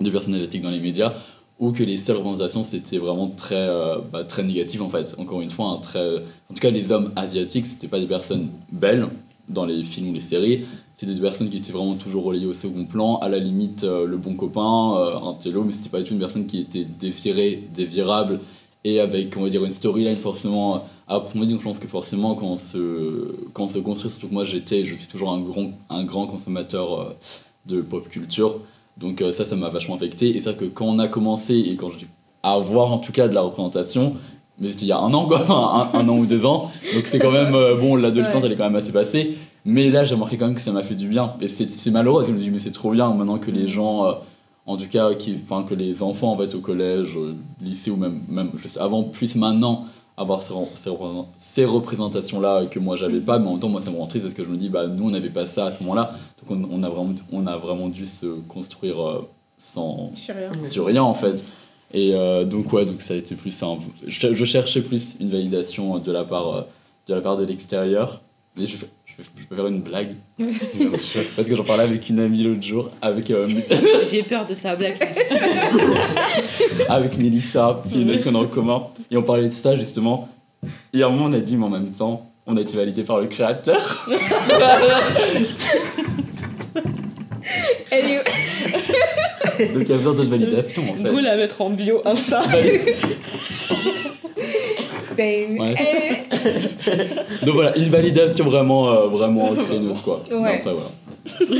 de personnes asiatiques dans les médias, ou que les seules représentations c'était vraiment très, bah, très négatif en fait. Encore une fois, un très... en tout cas, les hommes asiatiques, c'était pas des personnes belles, dans les films ou les séries, c'est des personnes qui étaient vraiment toujours relayées au second plan, à la limite euh, le bon copain, euh, un télo, mais c'était pas du tout une personne qui était désirée, désirable, et avec, on va dire, une storyline forcément approfondie. Donc je pense que forcément, quand on se, quand on se construit, surtout que moi j'étais, je suis toujours un grand, un grand consommateur euh, de pop culture, donc euh, ça, ça m'a vachement affecté. Et c'est vrai que quand on a commencé, et quand j'ai à voir en tout cas de la représentation, mais c'était il y a un an, quoi, un, un an ou deux ans. Donc c'est quand même, euh, bon, l'adolescence, Ouais. elle est quand même assez passée. Mais là, j'ai remarqué quand même que ça m'a fait du bien. Et c'est malheureux, parce que je me dis, mais c'est trop bien maintenant que les gens, euh, en tout cas, qui, que les enfants, en fait, au collège, au lycée ou même, même je sais, avant, puissent maintenant avoir ces, re- ces, représent- ces représentations-là que moi j'avais pas. Mais en même temps, moi, ça me rend triste parce que je me dis, bah, nous, on n'avait pas ça à ce moment-là. Donc on, on, a vraiment, on a vraiment dû se construire euh, sans, rien. sur rien en fait. Et euh, donc ouais, donc ça a été plus un... Je, je cherchais plus une validation de la part euh, de la part de l'extérieur. Je, je, peux faire une blague Bien sûr. parce que j'en parlais avec une amie l'autre jour, avec euh, J'ai peur de sa blague. avec Mélissa, qui est une a en commun, et on parlait de ça justement. Et à un moment on a dit mais en même temps, on a été validé par le créateur. Elle est où Donc il y a besoin de validation en fait. Goût la mettre en bio Insta. Ben, Ouais. Donc voilà, une validation vraiment euh, vraiment créneuse quoi. Ouais. Après voilà.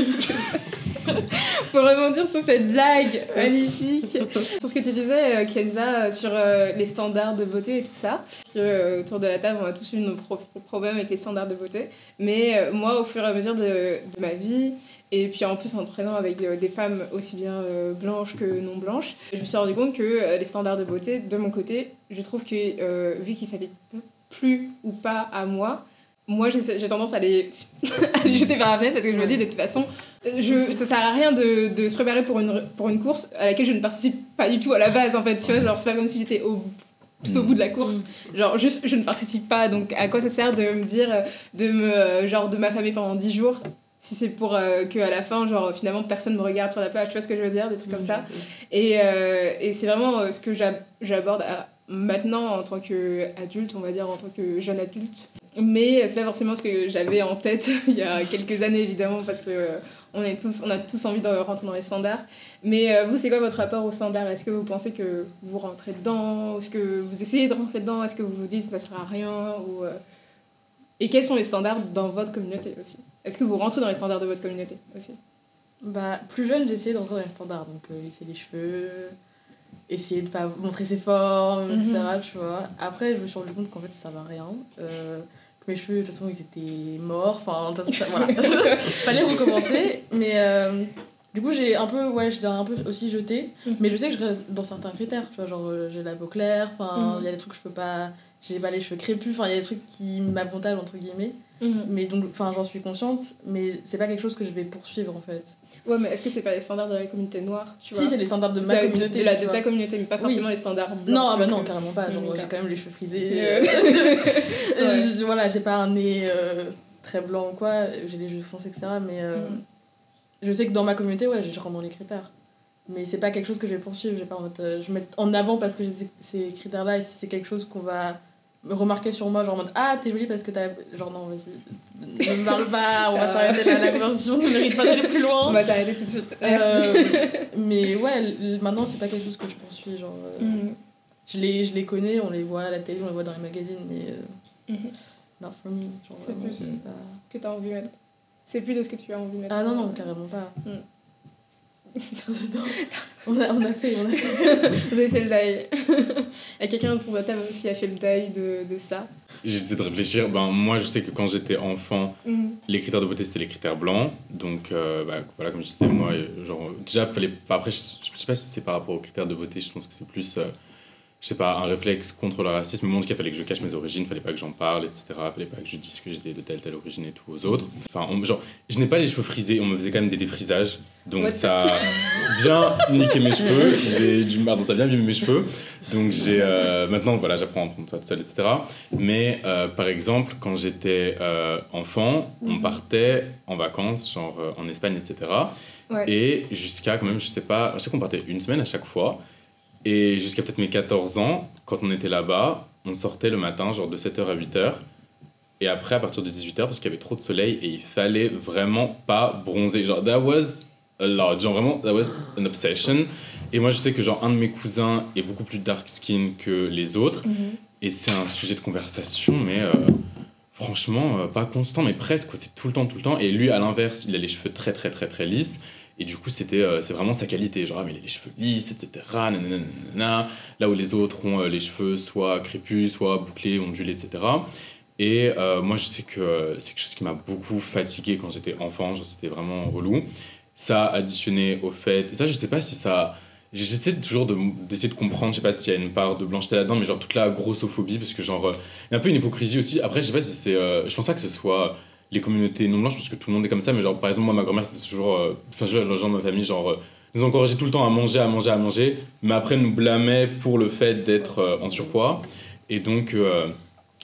Pour rebondir sur cette blague magnifique, sur ce que tu disais, euh, Kenza, euh, sur euh, les standards de beauté et tout ça. Que, autour de la table, on a tous eu nos propres problèmes avec les standards de beauté. Mais euh, moi, au fur et à mesure de, de ma vie, et puis en plus en traînant avec euh, des femmes aussi bien euh, blanches que non blanches, je me suis rendu compte que euh, les standards de beauté, de mon côté, je trouve que vu qu'ils s'appliquent plus ou pas à moi, moi j'ai tendance à les, à les jeter par la fenêtre parce que je me dis de toute façon je, ça sert à rien de, de se préparer pour une, pour une course à laquelle je ne participe pas du tout à la base en fait tu vois genre c'est pas comme si j'étais au tout au bout de la course. Genre juste je ne participe pas donc à quoi ça sert de me dire de me genre de m'affamer pendant 10 jours? Si c'est pour euh, que à la fin genre finalement personne me regarde sur la plage tu vois ce que je veux dire des trucs comme ça. Et, euh, et c'est vraiment euh, ce que j'ab- j'aborde à- maintenant en tant qu'adulte, on va dire en tant que jeune adulte. Mais euh, c'est pas forcément ce que j'avais en tête il y a quelques années évidemment parce que euh, on, est tous, on a tous envie de rentrer dans les standards. Mais euh, vous, c'est quoi votre rapport aux standards? Est-ce que vous pensez que vous rentrez dedans? Est-ce que vous essayez de rentrer dedans? Est-ce que vous vous dites ça sert à rien? Ou, euh, Et quels sont les standards dans votre communauté aussi? Est-ce que vous rentrez dans les standards de votre communauté aussi? Bah, plus jeune, j'essayais d'entrer dans les standards. Donc, euh, lisser les cheveux, essayer de pas montrer ses formes, etc. Tu vois. Après, je me suis rendu compte qu'en fait, ça va rien. Euh, que mes cheveux, de toute façon, ils étaient morts. Enfin, de toute façon, ça- voilà. Fallait recommencer. Mais euh, du coup, j'ai un peu, ouais, j'ai un peu aussi jeté. Mhm. Mais je sais que je reste dans certains critères. Tu vois, genre, euh, j'ai la peau claire. Enfin, il Mhm. y a des trucs que je peux pas. J'ai pas les cheveux crépus. Enfin, il y a des trucs qui m'avantagent, entre guillemets. Mais donc, enfin, j'en suis consciente. Mais c'est pas quelque chose que je vais poursuivre, en fait. Ouais, mais est-ce que c'est pas les standards de la communauté noire tu Si, vois c'est les standards de ma communauté. De, la, de ta communauté, mais pas Oui. forcément les standards blancs. Non, bah non, carrément pas. Genre, Mm, j'ai quand même les cheveux frisés. Euh, Ouais. je- voilà, j'ai pas un nez euh, très blanc ou quoi. J'ai les cheveux foncés, etc. Mais euh, Mm. je sais que dans ma communauté, ouais, je rentre dans les critères. Mais c'est pas quelque chose que je vais poursuivre. J'ai pas en mode, euh, je mets en avant parce que j'ai ces- critères-là. Et si c'est quelque chose qu'on va remarquer sur moi, genre en mode Ah, t'es jolie parce que t'as. Genre, non, vas-y, ne me parle pas, on va Euh. s'arrêter là, la conversation ne mérite pas d'aller plus loin. On va s'arrêter tout de suite. Euh, mais ouais, maintenant, c'est pas quelque chose que je poursuis. Genre, euh, Mhm. je, les, je les connais, on les voit à la télé, on les voit dans les magazines, mais. euh, Mhm. non, for me, genre, C'est plus- pas- que t'as envie de mettre. C'est plus de ce que tu as envie de mettre. Ah non, non, carrément pas. Mm. On, a, on a fait, on a fait. Vous avez fait le deuil. Et quelqu'un autour de la table aussi a fait le deuil de, de ça. J'essaie de réfléchir. Ben, moi, je sais que quand j'étais enfant, Mhm. les critères de beauté, c'était les critères blancs. Donc, euh, bah, voilà, comme je disais, moi, euh, genre, déjà, fallait. enfin, après, je, je sais pas si c'est par rapport aux critères de beauté, je pense que c'est plus. euh, je sais pas, un réflexe contre le racisme. Tout cas, fallait que je cache mes origines, fallait pas que j'en parle, etc. Fallait pas que je dise que j'étais de telle, telle origine et tout aux autres. Enfin, on- genre, je n'ai pas les cheveux frisés, on me faisait quand même des défrisages. Donc, ça a bien niqué mes cheveux. J'ai du pardon, ça a bien abîmé mes cheveux. Donc, j'ai. euh, maintenant, voilà, j'apprends à prendre ça tout seul, etc. Mais, euh, par exemple, quand j'étais euh, enfant, on Mhm. partait en vacances, genre en Espagne, etc. Ouais. Et jusqu'à, quand même, je sais pas, je sais qu'on partait une semaine à chaque fois. Et jusqu'à peut-être mes 14 ans, quand on était là-bas, on sortait le matin, genre de 7h à 8h. Et après, à partir de 18h, parce qu'il y avait trop de soleil et il fallait vraiment pas bronzer. Genre, that was a lot. Genre, vraiment, that was an obsession. Et moi, je sais que, genre, un de mes cousins est beaucoup plus dark skin que les autres. Et c'est un sujet de conversation, mais euh, franchement, euh, pas constant, mais presque. C'est tout le temps, tout le temps. Et lui, à l'inverse, il a les cheveux très, très, très, très lisses. Et du coup, c'était, euh, c'est vraiment sa qualité. Genre, ah, mais il a les cheveux lisses, etc. Là où les autres ont euh, les cheveux soit crépus, soit bouclés, ondulés, etc. Et euh, moi, je sais que c'est quelque chose qui m'a beaucoup fatigué quand j'étais enfant. Genre, C'était vraiment relou. Ça additionné au fait. Et ça, je sais pas si ça. J'essaie toujours de- d'essayer de, comprendre, je sais pas s'il y a une part de blancheté là-dedans, mais genre toute la grossophobie, parce que genre, il y a un peu une hypocrisie aussi. Après, je sais pas si c'est. je pense pas que ce soit les communautés non blanches, parce que tout le monde est comme ça, mais genre, par exemple, moi, ma grand-mère, c'était toujours. euh, Enfin, vois les gens de ma famille, genre, euh, nous encourageait tout le temps à manger, à manger, à manger, mais après nous blâmait pour le fait d'être euh, en surpoids. Et donc, euh,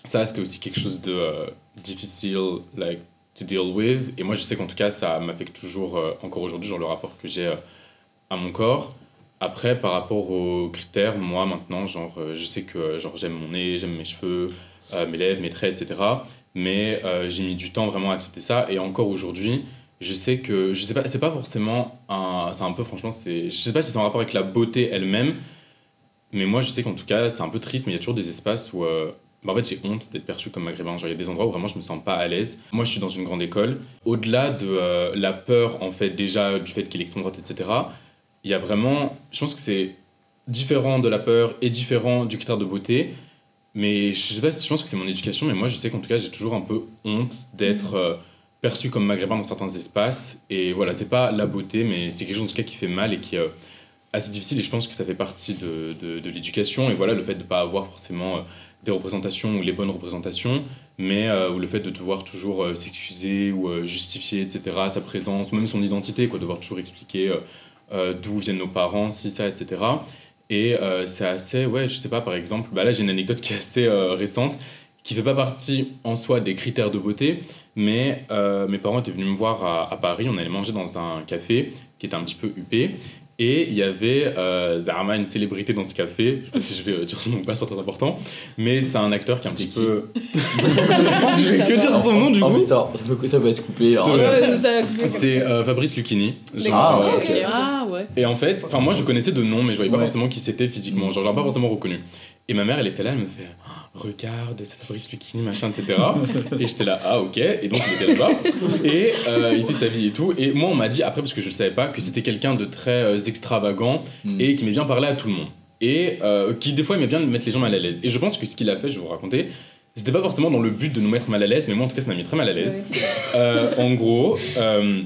ça, c'était aussi quelque chose de euh, difficile, like, to deal with. Et moi, je sais qu'en tout cas, ça m'affecte toujours, euh, encore aujourd'hui, genre le rapport que j'ai euh, à mon corps. Après, par rapport aux critères, moi, maintenant, genre, euh, je sais que euh, genre, j'aime mon nez, j'aime mes cheveux, euh, mes lèvres, mes traits, etc. Mais euh, j'ai mis du temps vraiment à accepter ça. Et encore aujourd'hui, je sais que, je sais pas, c'est pas forcément un. C'est un peu, franchement, c'est. Je sais pas si c'est en rapport avec la beauté elle-même. Mais moi, je sais qu'en tout cas, c'est un peu triste, mais il y a toujours des espaces où. euh, bah, en fait, j'ai honte d'être perçu comme maghrébin. Genre, il y a des endroits où vraiment je me sens pas à l'aise. Moi, je suis dans une grande école. Au-delà de euh, la peur, en fait, déjà du fait qu'il est extrême droite, etc., il y a vraiment. Je pense que c'est différent de la peur et différent du critère de beauté. Mais je sais pas, si- je pense que c'est mon éducation, mais moi, je sais qu'en tout cas, j'ai toujours un peu honte d'être euh, perçu comme maghrébin dans certains espaces. Et voilà, c'est pas la beauté, mais c'est quelque chose en tout cas qui fait mal et qui est euh, assez difficile. Et je pense que ça fait partie de, de, de l'éducation. Et voilà, le fait de ne pas avoir forcément euh, des représentations ou les bonnes représentations, mais euh, ou le fait de devoir toujours s'excuser ou justifier, etc., sa présence, ou même son identité, quoi, devoir toujours expliquer d'où viennent nos parents, si ça, etc. Et euh, c'est assez, ouais, je sais pas, par exemple, bah là j'ai une anecdote qui est assez euh, récente, qui fait pas partie en soi des critères de beauté, mais euh, mes parents étaient venus me voir à, à Paris, on allait manger dans un café qui était un petit peu huppé, et il y avait euh, Zarma, une célébrité dans ce café, je sais pas si je vais euh, dire son nom ou pas, c'est pas très important, mais c'est un acteur qui est un petit peu... je vais que dire son nom du En coup ça, ça peut, ça peut être coupé. C'est euh, Fabrice Lucchini. Genre, Ah, euh, ok. Ah ouais. Et en fait, enfin moi je connaissais de nom, mais je voyais pas Ouais. forcément qui c'était physiquement. Genre, j'aurais pas forcément reconnu. Et ma mère, elle était là, elle me fait Regarde, c'est Fabrice Lucchini, machin, etc. et j'étais là, ah ok. Et donc il était là-bas. Et euh, il fait sa vie et tout. Et moi, on m'a dit après, parce que je le savais pas, que c'était quelqu'un de très euh, extravagant Mm. et qui aimait bien parler à tout le monde. Et euh, qui des fois aimait bien mettre les gens mal à l'aise. Et je pense que ce qu'il a fait, je vais vous raconter, c'était pas forcément dans le but de nous mettre mal à l'aise, mais moi en tout cas ça m'a mis très mal à l'aise. Euh, en gros, euh,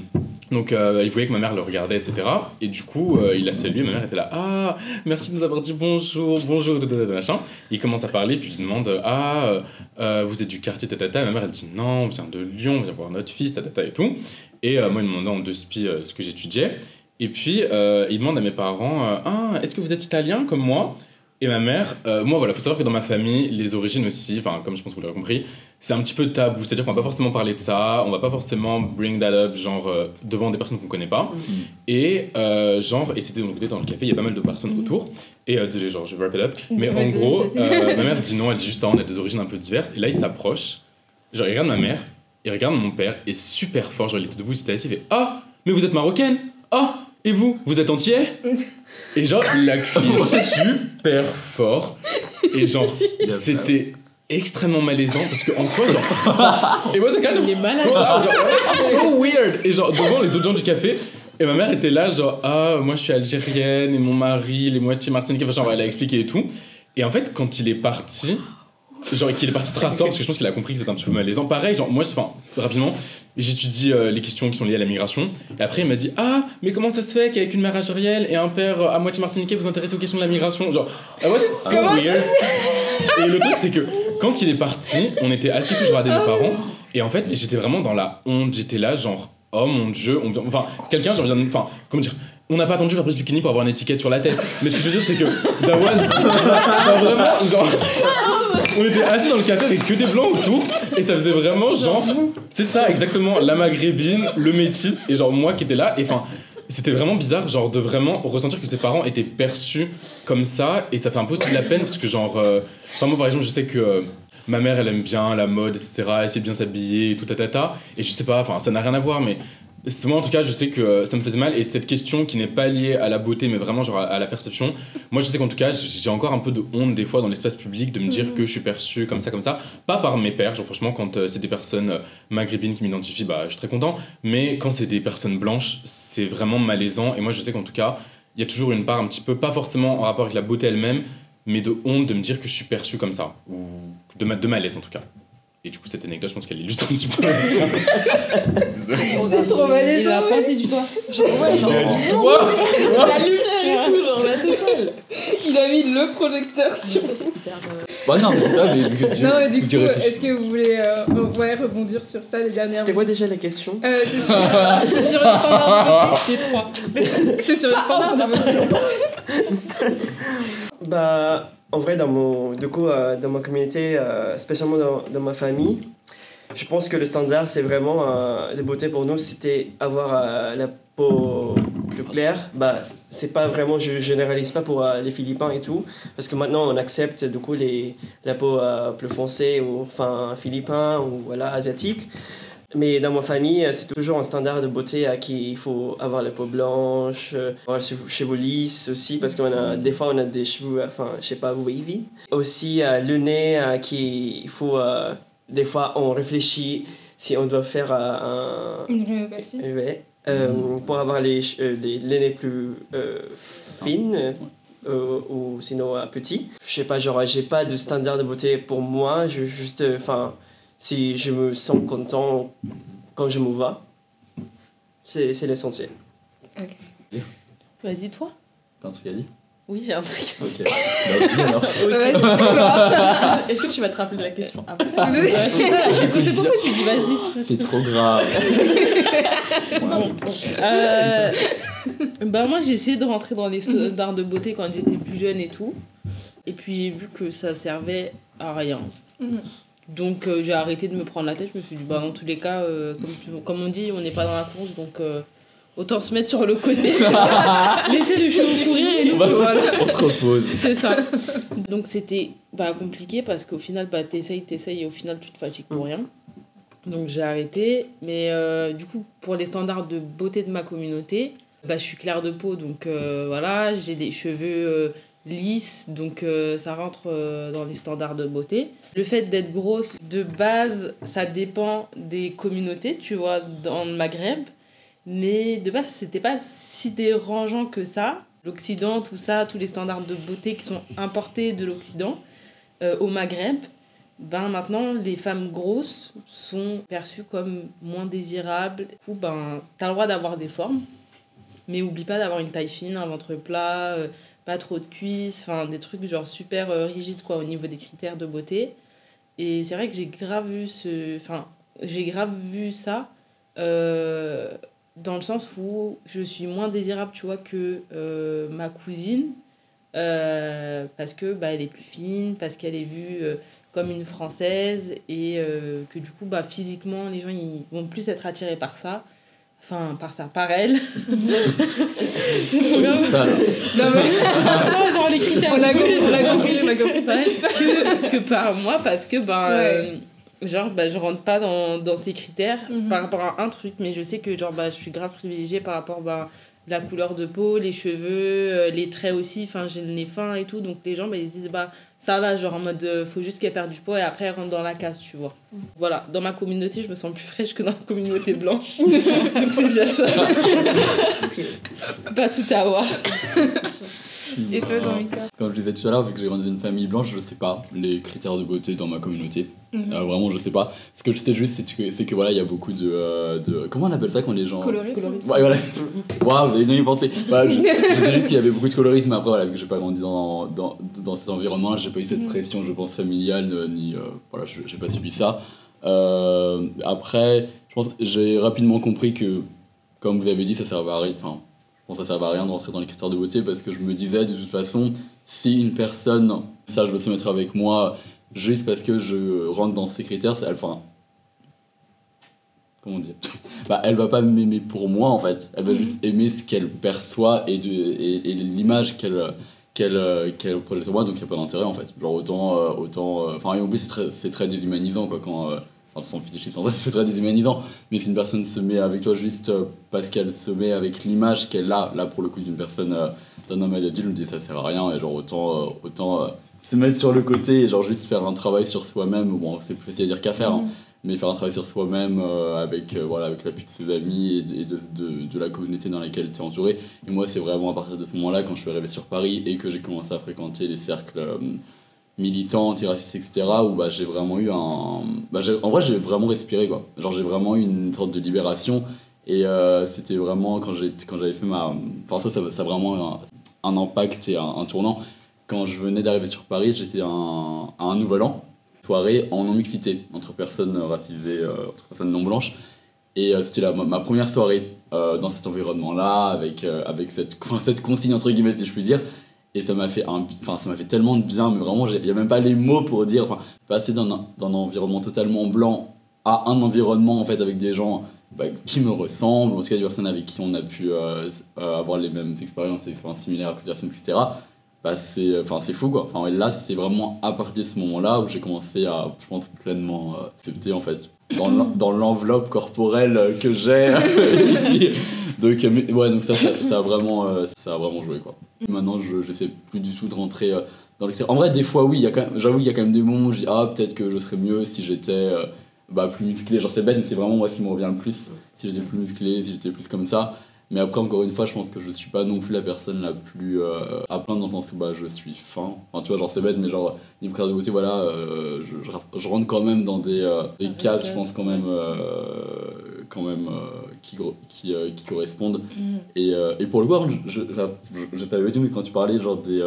donc euh, il voyait que ma mère le regardait, etc. Et du coup, euh, il a salué, ma mère était là, ah, merci de nous avoir dit bonjour, bonjour, de, machin. Il commence à parler, puis il demande, ah, euh, vous êtes du quartier, tatata. Ma mère, elle dit, non, on vient de Lyon, on vient voir notre fils, tatata et tout. Et moi, il me demandait en deux spi euh, ce que j'étudiais. Et puis, il demande à mes parents, ah, est-ce que vous êtes italien comme moi? Et ma mère, euh, moi, voilà, faut savoir que dans ma famille, les origines aussi, enfin, comme je pense que vous l'avez compris, c'est un petit peu tabou. C'est-à-dire qu'on va pas forcément parler de ça, on va pas forcément bring that up, genre, euh, devant des personnes qu'on connaît pas. Et, euh, genre, et c'était donc on était dans le café, il y a pas mal de personnes autour. Et euh, désolé, genre, je vais wrap it up. Mais Ouais, en gros, ma mère dit non, elle dit juste, ah, on a des origines un peu diverses. Et là, il s'approche. Genre, il regarde ma mère, il regarde mon père, et super fort, genre, il était debout, il s'était assis, il fait Ah, mais vous êtes marocaine Ah, et vous Vous êtes entier Et genre, il a crié super fort. Et genre, Il c'était extrêmement malaisant parce que en soi, genre. It was a kind of Il est malade. genre, so weird. Et genre, devant les autres gens du café, et ma mère était là, genre, ah, moi je suis algérienne et mon mari, les moitiés martiniquais, enfin, genre, elle a expliqué et tout. Et en fait, quand il est parti, genre, qu'il est parti se rasseoir, parce que je pense qu'il a compris que c'était un petit peu malaisant. Pareil, genre, moi, enfin, rapidement, j'étudie euh, les questions qui sont liées à la migration. Et après, il m'a dit, ah, mais comment ça se fait qu'avec une mère algérienne et un père euh, à moitié martiniquais, vous vous intéressez aux questions de la migration? Genre, ah ouais, c'est so weird. Et le truc, c'est que quand il est parti, on était assis tous, je regardais mes parents. Et en fait, j'étais vraiment dans la honte. J'étais là, genre, oh mon dieu. On vient- Enfin, quelqu'un, genre, vient Enfin, comment dire on n'a pas attendu Fabrice Lucchini pour avoir une étiquette sur la tête. Mais ce que je veux dire, c'est que. Enfin, vraiment, genre. On était assis dans le café avec que des blancs autour. Et ça faisait vraiment genre. C'est ça, exactement. La maghrébine, le métis. Et genre, moi qui étais là. Et enfin. C'était vraiment bizarre, genre, de vraiment ressentir que ses parents étaient perçus comme ça. Et ça fait un peu aussi de la peine, parce que, genre. euh, Enfin, moi, par exemple, je sais que. euh, ma mère elle aime bien la mode, etc. Elle sait bien s'habiller, et tout tata. Et je sais pas, enfin ça n'a rien à voir, mais moi en tout cas je sais que euh, ça me faisait mal. Et cette question qui n'est pas liée à la beauté, mais vraiment genre à, la perception, moi je sais qu'en tout cas j'ai encore un peu de honte des fois dans l'espace public de me dire que je suis perçu comme ça, comme ça. Pas par mes pères, genre franchement quand euh, c'est des personnes euh, maghrébines qui m'identifient, bah je suis très content. Mais quand c'est des personnes blanches, c'est vraiment malaisant. Et moi je sais qu'en tout cas, il y a toujours une part un petit peu, pas forcément en rapport avec la beauté elle-même, mais de honte de me dire que je suis perçu comme ça. Ou de, ma- de malaise en tout cas. Et du coup, cette anecdote, je pense qu'elle illustre un petit peu. Désolé. C'est trop Il a ouais. pointé du doigt. Ouais, genre, Toi la lumière et tout, genre la totale. Il a mis le projecteur sur. Bah non, mais c'est ça, mais Non, mais du coup, est-ce que vous voulez euh, ouais, rebondir sur ça, les dernières C'était quoi déjà la question Euh, c'est sur, c'est sur le standard de. C'est sur le standard de. Bah, en vrai, dans, mon, du coup, euh, dans ma communauté, euh, spécialement dans, ma famille, je pense que le standard, c'est vraiment euh, de beauté pour nous, c'était avoir la peau plus claire. Bah, c'est pas vraiment, je généralise pas pour les Philippins et tout, parce que maintenant on accepte du coup les, la peau plus foncée, ou enfin philippin ou voilà, asiatique. Mais dans ma famille, euh, c'est toujours un standard de beauté à qui il faut avoir la peau blanche, euh, avoir les cheveux- lisses aussi, parce qu'on a des fois on a des cheveux, enfin je sais pas, wavy. Aussi euh, le nez, euh, qui il faut euh, des fois on réfléchit si on doit faire euh, un Une rhinoplastie. ouais, euh, pour avoir les, euh, les, les nez plus euh, fines. euh, ou sinon euh, petits. Je sais pas, genre j'ai pas de standard de beauté pour moi, je juste, euh, enfin, si je me sens content quand je me vois, c'est c'est l'essentiel. Vas-y, toi. T'as un truc à dire? Oui, j'ai un truc. Ok. Bah, Est-ce que tu vas te rappeler de la question après? C'est pour ça que je lui dis vas-y. C'est trop grave. Euh, bah moi j'ai essayé de rentrer dans les standards de beauté quand j'étais plus jeune et tout. Et puis j'ai vu que ça servait à rien. Donc euh, j'ai arrêté de me prendre la tête. Je me suis dit bah dans tous les cas, euh, comme, tu- comme on dit, on n'est pas dans la course donc euh, autant se mettre sur le côté. Laisser le cheveu courir et nous voilà. On se repose. C'est ça. Donc c'était bah, compliqué parce qu'au final, bah, t'essayes, t'essayes et au final, tu te fatigues pour rien. Donc j'ai arrêté. Mais du coup, pour les standards de beauté de ma communauté, bah, je suis claire de peau. Donc voilà, j'ai des cheveux lisses. Donc euh, ça rentre euh, dans les standards de beauté. Le fait d'être grosse, de base, ça dépend des communautés, tu vois, dans le Maghreb. Mais de base, c'était pas si dérangeant que ça. L'Occident, tout ça, tous les standards de beauté qui sont importés de l'Occident euh, au Maghreb, ben maintenant, les femmes grosses sont perçues comme moins désirables. Du coup, ben, t'as le droit d'avoir des formes, mais oublie pas d'avoir une taille fine, un ventre plat, pas trop de cuisses, enfin des trucs genre super euh, rigides quoi au niveau des critères de beauté. Et c'est vrai que j'ai grave vu ce, enfin j'ai grave vu ça euh, dans le sens où je suis moins désirable, tu vois, que euh, ma cousine parce que bah, elle est plus fine, parce qu'elle est vue comme une française et que du coup bah, physiquement les gens ils vont plus être attirés par ça. Enfin, par ça, par elle. c'est trop bien. Ça. Non, mais genre les critères on a compris, on a compris, on a compris. t'inquiète pas. que, que par moi parce que ben Ouais. euh, genre bah, je rentre pas dans, dans ces critères Mhm. par rapport à un truc mais je sais que genre bah, je suis grave privilégiée par rapport bah, la couleur de peau les cheveux euh, les traits aussi enfin j'ai le nez fin et tout donc les gens bah, ils se disent bah ça va genre en mode euh, faut juste qu'elle perde du poids et après elle rentre dans la case tu vois. Voilà dans ma communauté je me sens plus fraîche que dans la communauté blanche. Donc c'est déjà ça. Pas tout à voir Et toi, Jean-Lucas Comme je disais tout à l'heure, vu que j'ai grandi dans une famille blanche, je sais pas les critères de beauté dans ma communauté. Mhm. Euh, vraiment, je sais pas. Ce que je sais juste, c'est que, voilà, il y a beaucoup de, euh, de. Comment on appelle ça quand les gens. Colorisme. Colorisme. Ouais, voilà. Waouh, vous avez bien y pensé. Bah, je, je disais juste qu'il y avait beaucoup de colorisme, mais après, voilà, vu que j'ai pas grandi dans, dans, dans cet environnement, j'ai pas eu cette Mhm. pression, je pense, familiale, euh, ni. euh, voilà, je- j'ai pas subi ça. Euh, après, je pense j'ai rapidement compris que, comme vous avez dit, ça servait à rien. Enfin, que ça servait à rien de rentrer dans les critères de beauté parce que je me disais, de toute façon, si une personne, ça je veux se mettre avec moi, juste parce que je rentre dans ces critères, c'est enfin. Comment dire? Bah, Elle va pas m'aimer pour moi en fait. Elle va juste aimer ce qu'elle perçoit et, de, et, et l'image qu'elle qu'elle euh, qu'elle projette sur moi, donc il n'y a pas d'intérêt en fait. Genre autant. euh, autant euh, Enfin, et en plus, c'est très, c'est très déshumanisant quoi quand. euh, Enfin, son fétichisme, en vrai, c'est très déshumanisant. Mais si une personne se met avec toi juste euh, parce qu'elle se met avec l'image qu'elle a, là pour le coup d'une personne, euh, d'un homme adulte, je me dis ça sert à rien. Et genre autant. euh, autant se mettre sur le côté et genre juste faire un travail sur soi-même. Bon, c'est plus facile à dire qu'à faire. hein mais faire un travail sur soi-même euh, avec, euh, voilà, avec l'appui de ses amis et, de, et de, de, de la communauté dans laquelle tu es entouré. Et moi, c'est vraiment à partir de ce moment-là, quand je suis arrivé sur Paris et que j'ai commencé à fréquenter les cercles euh, militants, antiracistes, etc., où bah, j'ai vraiment eu un. Bah, en vrai, j'ai vraiment respiré, quoi. Genre, j'ai vraiment eu une sorte de libération. Et euh, c'était vraiment quand j'avais fait ma. Enfin, ça, ça, a vraiment un, un impact et un, tournant. Quand je venais d'arriver sur Paris, j'étais à un, nouvel an soirée en non-mixité entre personnes racisées, euh, entre personnes non blanches. Et euh, c'était ma, ma première soirée euh, dans cet environnement-là, avec, avec cette, cette consigne, entre guillemets, si je puis dire. Et ça m'a fait, un, enfin, ça m'a fait tellement de bien, mais vraiment, il n'y a même pas les mots pour dire. Enfin, passer d'un d'un environnement totalement blanc à un environnement, en fait, avec des gens bah, qui me ressemblent, en tout cas des personnes avec qui on a pu euh, euh, avoir les mêmes expériences, des expériences similaires, etc bah c'est enfin c'est fou quoi enfin là c'est vraiment à partir de ce moment là où j'ai commencé à je pense pleinement euh, accepter en fait dans l'en- dans l'enveloppe corporelle que j'ai donc euh, mais- ouais donc ça ça, ça a vraiment euh, ça a vraiment joué quoi. Maintenant je j'essaie plus du tout de rentrer euh, dans l'extérieur. En vrai des fois oui j'avoue il y a quand même des moments où je dis ah peut-être que je serais mieux si j'étais euh, bah plus musclé. Genre c'est bête mais c'est vraiment moi ce qui me revient le plus si j'étais plus musclé si j'étais plus comme ça. Mais après, encore une fois, je pense que je suis pas non plus la personne la plus euh, à plaindre dans le sens où bah, je suis fin. Enfin, tu vois, genre c'est bête, mais genre, niveau de beauté, voilà, euh, je, je, je rentre quand même dans des, euh, des cases, je pense, quand même, quand même euh, qui, qui, euh, qui correspondent. Et, euh, et pour le contre, je, je, je, je t'avais dit, mais quand tu parlais, genre, des,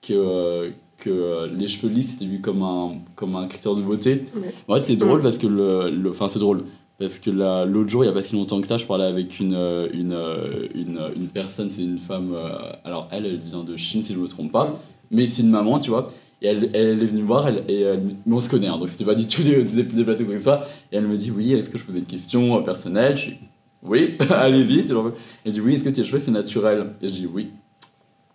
que, que les cheveux lisses étaient vus comme un, comme un critère de beauté. Ouais, c'est drôle parce que le. Enfin, c'est drôle. Parce que la- l'autre jour, il n'y a pas si longtemps que ça, je parlais avec une, une, une, une personne, c'est une femme. alors, elle, elle vient de Chine, si je ne me trompe pas. Mais c'est une maman, tu vois. Et elle, elle est venue me voir, elle, et elle- mais on se connaît, hein, donc c'était pas du tout dé- dé- déplacé ou quoi que ce soit. Et elle me dit Oui, est-ce que je posais une question euh, personnelle? Je dis Oui, allez-y. tu vois. Elle dit Oui, est-ce que tes cheveux c'est naturel? Et je dis Oui.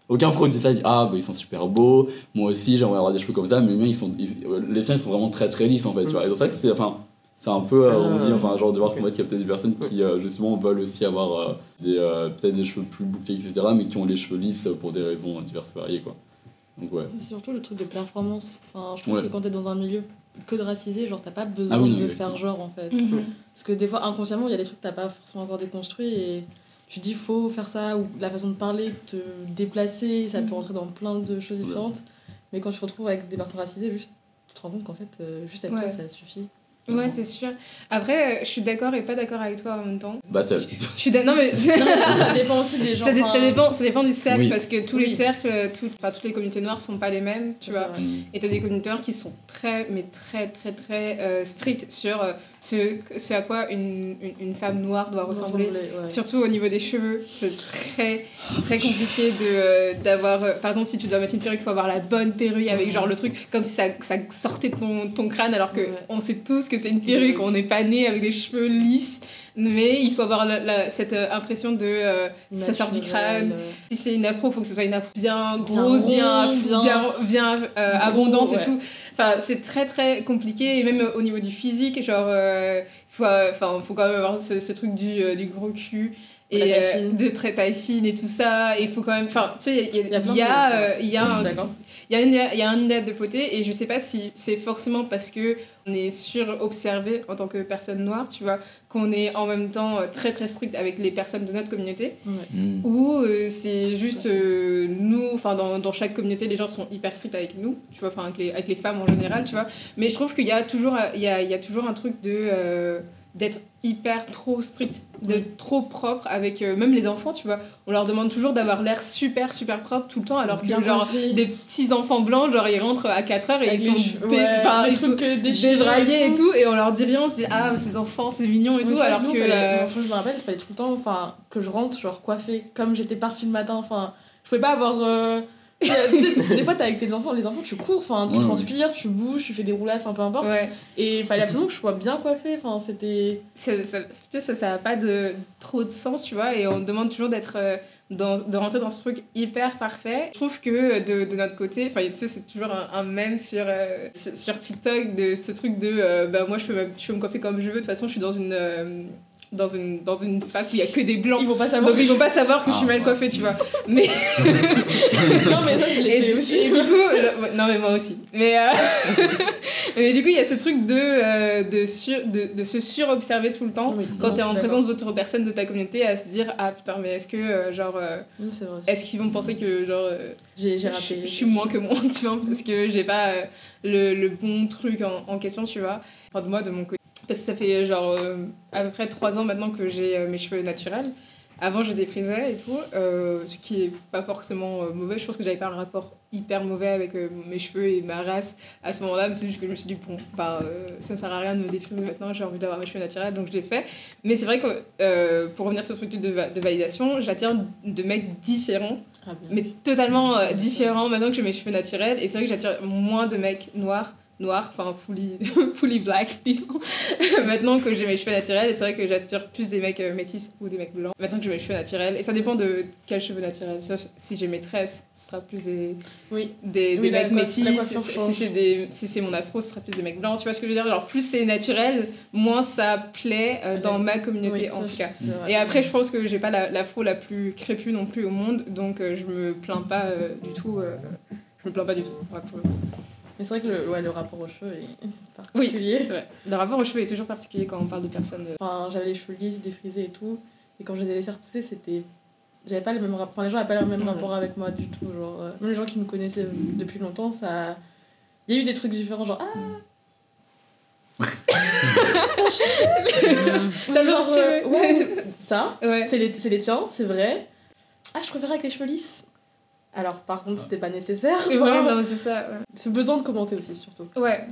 Aucun produit ça, dit Ah, bah, ils sont super beaux, moi aussi j'aimerais avoir des cheveux comme ça, mais les miens, ils sont, ils- euh, les siens ils sont vraiment très très lisses en fait, tu vois. Et c'est ça que c'est. Enfin, c'est un peu, euh, on Ah, dit, enfin, genre de voir ok. qu'en fait, il y a peut-être des personnes qui euh, justement veulent aussi avoir euh, des, euh, peut-être des cheveux plus bouclés, etc., mais qui ont les cheveux lisses pour des raisons diverses et variées, quoi. Donc, ouais. C'est surtout le truc de performance. Enfin, je trouve Ouais. que quand t'es dans un milieu que de racisé, genre t'as pas besoin Ah oui, non, de exactement. faire genre en fait. Mhm. Parce que des fois, inconsciemment, il y a des trucs que t'as pas forcément encore déconstruits et tu dis faut faire ça, ou la façon de parler, te déplacer, ça peut rentrer dans plein de choses Ouais. différentes. Mais quand tu te retrouves avec des personnes racisées, juste, tu te rends compte qu'en fait, euh, juste avec Ouais. toi, ça suffit. Ouais, c'est sûr. Après, euh, je suis d'accord et pas d'accord avec toi en même temps. Battle. Je suis non mais Non, ça dépend aussi des gens. ça, dé- ça enfin, dépend, ça dépend du cercle Oui. parce que tous Oui. les cercles, tout- enfin toutes les communautés noires sont pas les mêmes, tu vois. vrai. Et t'as des communautés noires qui sont très, mais très, très, très euh, strictes sur euh, ce, ce à quoi une, une, une femme noire doit ressembler. ouais. Surtout au niveau des cheveux, c'est très très compliqué de euh, d'avoir. euh, par exemple, si tu dois mettre une perruque, il faut avoir la bonne perruque avec genre le truc comme si ça, ça sortait de ton, ton crâne, alors que Ouais. on sait tous que c'est une perruque. on n'est pas né avec des cheveux lisses. Mais il faut avoir la- la- cette euh, impression de euh, ça sort du crâne. Naturel, Si c'est une afro, il faut que ce soit une afro bien grosse, bien, bien, bien- bien, euh, abondante et tout. Enfin, c'est très très compliqué et même euh, au niveau du physique, genre, euh, faut, euh, enfin, faut quand même avoir ce, ce truc du, euh, du gros cul et euh, de très taille fine et tout ça. Et il faut quand même, enfin, tu sais, il y a, Il y a il y a, euh, il y a un, il y a, une- il y a un idéal de beauté et je sais pas si c'est forcément parce que on est sur-observé en tant que personne noire, tu vois, qu'on est en même temps euh, très très strict avec les personnes de notre communauté Mm. ou euh, c'est juste euh, nous, enfin dans, dans chaque communauté, les gens sont hyper stricts avec nous, tu vois, enfin avec les, avec les femmes en général, tu vois. Mais je trouve qu'il y a toujours, il y a, il y a toujours un truc de d'être hyper trop strict, d'être trop propre avec euh, même les enfants, tu vois. On leur demande toujours d'avoir l'air super super propre tout le temps, alors que Bien genre des petits enfants blancs, genre ils rentrent à 4 heures et Avec ils sont, dé- ouais, ils sont euh, débraillés et tout, et on leur dit rien, on se dit ah ces enfants c'est mignon et Oui, tout, alors nous, que fallait- euh, je me rappelle, il fallait tout le temps enfin, que je rentre genre coiffée. Comme j'étais partie le matin, enfin, je pouvais pas avoir. euh, des fois, t'es avec tes enfants, les enfants, tu cours, enfin, tu transpires, tu bouges, tu fais des roulades, enfin, peu importe. ouais. Et il fallait absolument que je sois bien coiffée, enfin, c'était. ça, ça, tu sais, ça, a pas de, trop de sens, tu vois, et on demande toujours d'être euh, dans, de rentrer dans ce truc hyper parfait. Je trouve que de, de notre côté, enfin, tu sais, c'est toujours un, un mème sur, euh, sur sur TikTok de ce truc de euh, bah, moi, je peux, me, je peux me coiffer comme je veux. De toute façon, je suis dans une. Dans une, dans une fac où il y a que des blancs. Ils vont pas savoir. Donc ils vont pas savoir que je suis Ah, mal coiffée, tu vois. Mais non, mais ça, je l'ai fait aussi. et du coup, le- non mais moi aussi. Mais, euh, mais du coup, il y a ce truc de, euh, de, sur, de, de se surobserver tout le temps Oui, quand tu es en présence d'autres personnes de ta communauté à se dire ah putain mais est-ce que euh, genre euh. Oui, est-ce qu'ils vont penser que genre euh, J'ai raté. je suis moins que moi tu vois parce que j'ai pas euh, le, le bon truc en, en question tu vois enfin de moi de mon côté parce que ça fait genre euh, à peu près trois ans maintenant que j'ai euh, mes cheveux naturels. Avant je les frisais et tout euh, ce qui est pas forcément euh, mauvais. Je pense que j'avais pas un rapport hyper mauvais avec euh, mes cheveux et ma race à ce moment-là mais c'est juste que je me suis dit bon bah euh, ça ne sert à rien de me défriser maintenant j'ai envie d'avoir mes cheveux naturels donc je l'ai fait mais c'est vrai que euh, pour revenir sur ce truc de, va- de validation j'attire de mecs différents Ah, mais totalement euh, différent maintenant que j'ai mes cheveux naturels. Et c'est vrai que j'attire moins de mecs noirs, noirs, enfin fully, fully black people, maintenant que j'ai mes cheveux naturels. C'est vrai que j'attire plus des mecs euh, métis ou des mecs blancs, maintenant que j'ai mes cheveux naturels. Et ça dépend de quels cheveux naturels. Si j'ai mes tresses, ce sera plus des, Oui. des, mecs métis. Si, c'est si mon afro, ce sera plus des mecs blancs. Tu vois ce que je veux dire? Genre, plus c'est naturel, moins ça plaît euh, dans ma communauté en tout cas. Et après, je pense que j'ai pas la- l'afro la, plus crépue non plus au monde, donc euh, je me plains pas euh, du tout. je me plains pas du tout. ouais, pour le coup. Mais c'est vrai que le, ouais, le rapport aux cheveux est Oui, particulier. c'est vrai. Le rapport aux cheveux est toujours particulier quand on parle de personnes. euh, Enfin, j'avais les cheveux lisses, défrisés et tout. Et quand je les ai laissés repousser, c'était. J'avais pas le même rapport. Enfin, les gens n'avaient pas le même rapport avec moi du tout. Genre, euh, même les gens qui me connaissaient depuis longtemps, ça. Il y a eu des trucs différents, genre Ah T'as Genre, genre, euh, ouais, ça, Ouais. c'est les, les tiens, c'est vrai. Ah, je préfère avec les cheveux lisses. Alors, par contre, c'était pas nécessaire. Ouais, non, c'est ça. C'est besoin de commenter aussi, surtout. Ouais,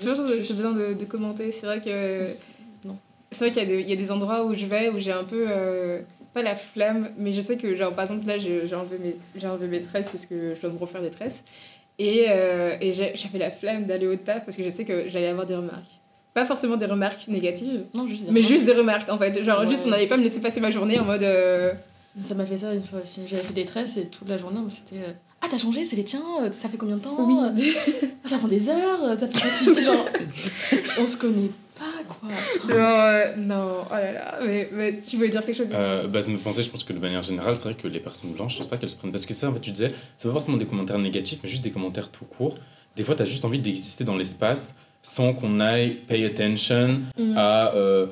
Toujours, j'ai besoin de, de commenter. C'est vrai que. Non. C'est vrai qu'il y, a des- il y a des endroits où je vais où j'ai un peu. euh, pas la flamme, mais je sais que, genre, par exemple, là, j'ai j'ai enlevé, mes, j'ai enlevé mes tresses parce que je dois me refaire des tresses. Et, euh, et j'ai- j'avais la flemme d'aller au taf parce que je sais que j'allais avoir des remarques. Pas forcément des remarques négatives, Non, juste. mais juste des remarques en fait. Genre, Ouais. juste on n'allait pas me laisser passer ma journée en mode. euh, Ça m'a fait ça une fois aussi. J'avais fait des tresses et toute la journée, c'était. euh, Ah, t'as changé, c'est les tiens, euh, ça fait combien de temps Oui. Ah, Ça prend des heures, euh, t'as fait fatigué. Genre, on se connaît pas, quoi. Genre, euh, non, oh là là, mais, mais tu voulais dire quelque chose Euh, bah, ça me penser, je pense que de manière générale, c'est vrai que les personnes blanches, je pense pas qu'elles se prennent. Parce que ça, en fait, tu disais, c'est pas forcément des commentaires négatifs, mais juste des commentaires tout court. Des fois, tu as juste envie d'exister dans l'espace sans qu'on aille pay attention Mm. à euh,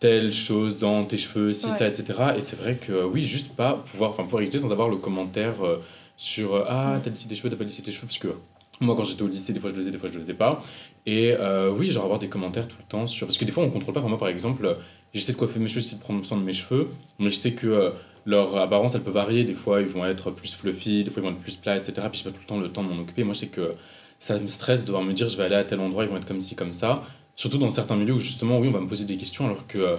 telle chose dans tes cheveux, Ouais. ça, etc. Et c'est vrai que, oui, juste pas pouvoir, enfin, pouvoir exister sans avoir le commentaire euh, sur euh, Ah, t'as lissé tes cheveux, t'as pas lissé tes cheveux, parce que. Moi, quand j'étais au lycée, des fois je le faisais, des fois je le faisais pas. Et euh, oui, genre avoir des commentaires tout le temps sur. Parce que des fois, on contrôle pas. Enfin, moi, par exemple, j'essaie de coiffer mes cheveux, j'essaie de prendre soin de mes cheveux. Mais je sais que leur apparence, elle peut varier. Des fois, ils vont être plus fluffy, des fois, ils vont être plus plats, etc. Puis, j'ai pas tout le temps le temps de m'en occuper. Moi, je sais que ça me stresse de devoir me dire, je vais aller à tel endroit, ils vont être comme ci, comme ça. Surtout dans certains milieux où, justement, oui, on va me poser des questions alors que. euh,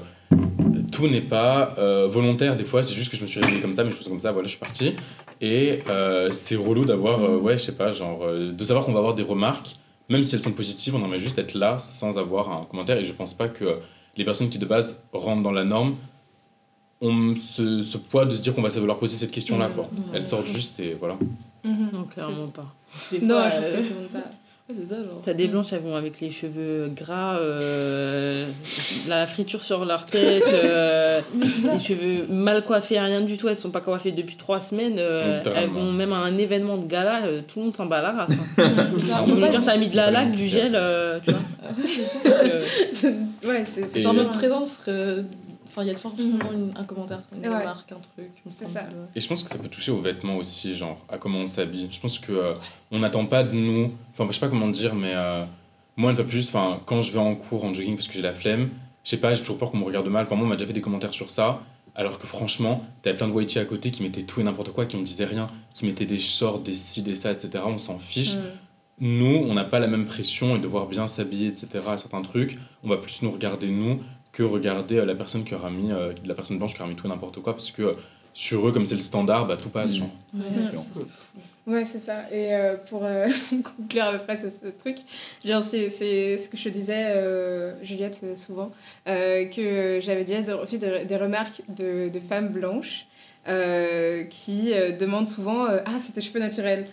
tout n'est pas euh, volontaire des fois c'est juste que je me suis réveillé comme ça mais je pense comme ça voilà je suis parti et euh, c'est relou d'avoir euh, ouais je sais pas genre euh, de savoir qu'on va avoir des remarques même si elles sont positives on aimerait juste être là sans avoir un commentaire et je pense pas que les personnes qui de base rentrent dans la norme ont ce, ce poids de se dire qu'on va leur poser cette question là quoi Mmh. elles sortent juste et voilà Mhm. Non, clairement pas. Des Non, fois, je pense euh, que tout le monde pas. T'as des blanches, elles vont avec les cheveux gras, euh, la friture sur leur tête, euh, les cheveux mal coiffés, rien du tout. Elles sont pas coiffées depuis trois semaines. euh, Littéralement. elles vont même à un événement de gala, euh, tout le monde s'en bat la race. hein. On vont peut dire t'as mis de la laque, du gel, euh, tu vois. c'est ça. Euh, Ouais, c'est Genre notre présence, euh, enfin il y a toujours forcément une- un commentaire, une Ouais. remarque, un truc. une ça. de- Et je pense que ça peut toucher aux vêtements aussi, genre à comment on s'habille. Je pense que euh, on n'attend pas de nous. Enfin, je sais pas comment dire, mais euh, moi, une fois plus, enfin, quand je vais en cours en jogging parce que j'ai la flemme, je sais pas, j'ai toujours peur qu'on me regarde mal. Enfin, moi, on m'a déjà fait des commentaires sur ça. Alors que franchement, t'avais plein de whitey à côté qui mettaient tout et n'importe quoi, qui me disaient rien, qui mettaient des shorts, des ci, des ça, etc. On s'en fiche. Mm. Nous, on n'a pas la même pression et devoir bien s'habiller, etc. à certains trucs. On va plus nous regarder nous que regarder euh, la personne qui aura mis, euh, la personne blanche qui aura mis tout n'importe quoi, parce que euh, sur eux, comme c'est le standard, bah tout passe. Mm. genre. Ouais, c'est. Ouais, ça. Et euh, pour euh, conclure à peu près ce, ce truc, genre c'est, c'est ce que je disais, euh, Juliette, souvent, euh, que j'avais déjà reçu des, des remarques de, de femmes blanches euh, qui euh, demandent souvent euh, Ah, c'est tes cheveux naturels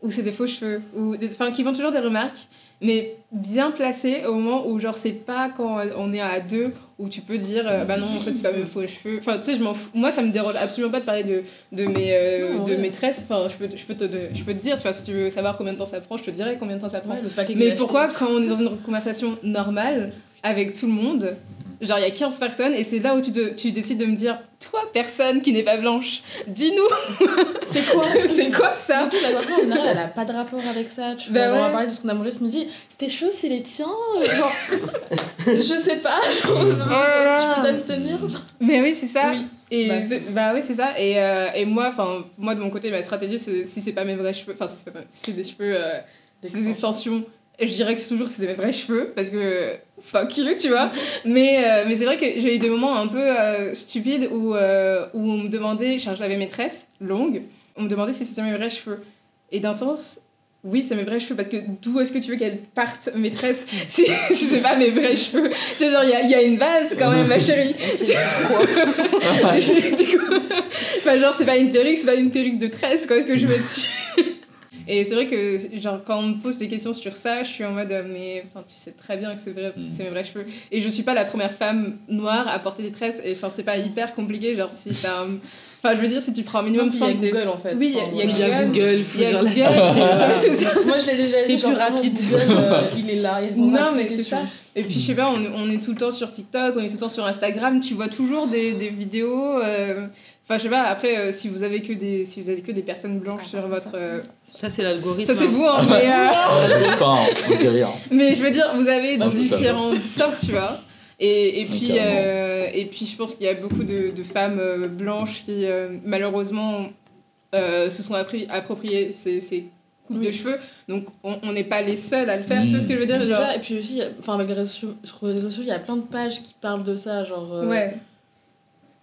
ou c'est des faux cheveux ou des... enfin qui font toujours des remarques mais bien placées au moment où genre c'est pas quand on est à deux où tu peux dire euh, bah non en fait c'est pas mes faux cheveux. Enfin tu sais je m'en fous. Moi ça me dérange absolument pas de parler de, de mes euh, Non, de ouais. mes tresses. Enfin je peux je peux te je peux te dire tu vois si tu veux savoir combien de temps ça prend je te dirai combien de temps ça prend. Ouais, mais pourquoi, quand on est dans une conversation normale, avec tout le monde, genre il y a 15 personnes, et c'est là où tu, te- tu décides de me dire, toi, personne qui n'est pas blanche, dis-nous, C'est quoi c'est quoi ça Surtout la général, elle a pas de rapport avec ça. Tu Bah vois, on va parler de ce qu'on a mangé ce midi. Tes cheveux, c'est les tiens euh, Genre, je sais pas. Genre, Oh là tu peux t'abstenir Mais oui, c'est ça. Oui. Et Bah, bah oui, c'est ça. Et, euh, et moi, enfin, moi de mon côté, ma stratégie, c'est si c'est pas mes vrais cheveux, enfin, si c'est des cheveux, euh, des extensions, je dirais que c'est toujours que c'est mes vrais cheveux, parce que fuck you, tu vois. mais euh, mais c'est vrai que j'ai eu des moments un peu euh, stupides où, euh, où on me demandait, genre, j'avais mes tresses longues, on me demandait si c'était mes vrais cheveux. Et d'un sens, oui, c'est mes vrais cheveux, parce que d'où est-ce que tu veux qu'elles partent, mes tresses, si, si c'est pas mes vrais cheveux? Tu genre, il y a, y a une base quand même, ma chérie. Je- du coup, enfin, genre, c'est pas une perruque, c'est pas une perruque de tresse, quoi, que je mets dessus. Et c'est vrai que, genre, quand on me pose des questions sur ça, je suis en mode, euh, mais enfin, tu sais très bien que c'est vrai, Mm. c'est mes vrais cheveux. Et je suis pas la première femme noire à porter des tresses, et enfin, c'est pas hyper compliqué, genre, si t'as un- Enfin, je veux dire, si tu prends un minimum puis il y a Google en fait. Oui, il y a- il y Google, Il y a genre Google, ça. Moi je l'ai déjà C'est plus rapide. Google, euh, il est là, il Non, mais c'est ça. Et puis, je sais pas, on, on est tout le temps sur TikTok, on est tout le temps sur Instagram, tu vois toujours des, des vidéos. euh, Enfin, je sais pas, après, euh, si vous avez que des, si vous avez que des personnes blanches Ah, sur votre. euh, Ça, c'est l'algorithme. ça, c'est hein. vous, hein, mais, euh, Je sais pas, hein, on dit rien. mais je veux dire, vous avez Ah, différentes sortes, tu vois. Et, et, puis, carrément. euh, et puis, je pense qu'il y a beaucoup de, de femmes euh, blanches qui, euh, malheureusement, euh, se sont appropriées ces, ces coupes Oui. de cheveux. Donc, on on n'est pas les seuls à le faire, tu vois ce que je veux dire Déjà, genre, et puis aussi, enfin, avec les réseaux sociaux, sur les réseaux sociaux, il y a plein de pages qui parlent de ça, genre. euh, Ouais.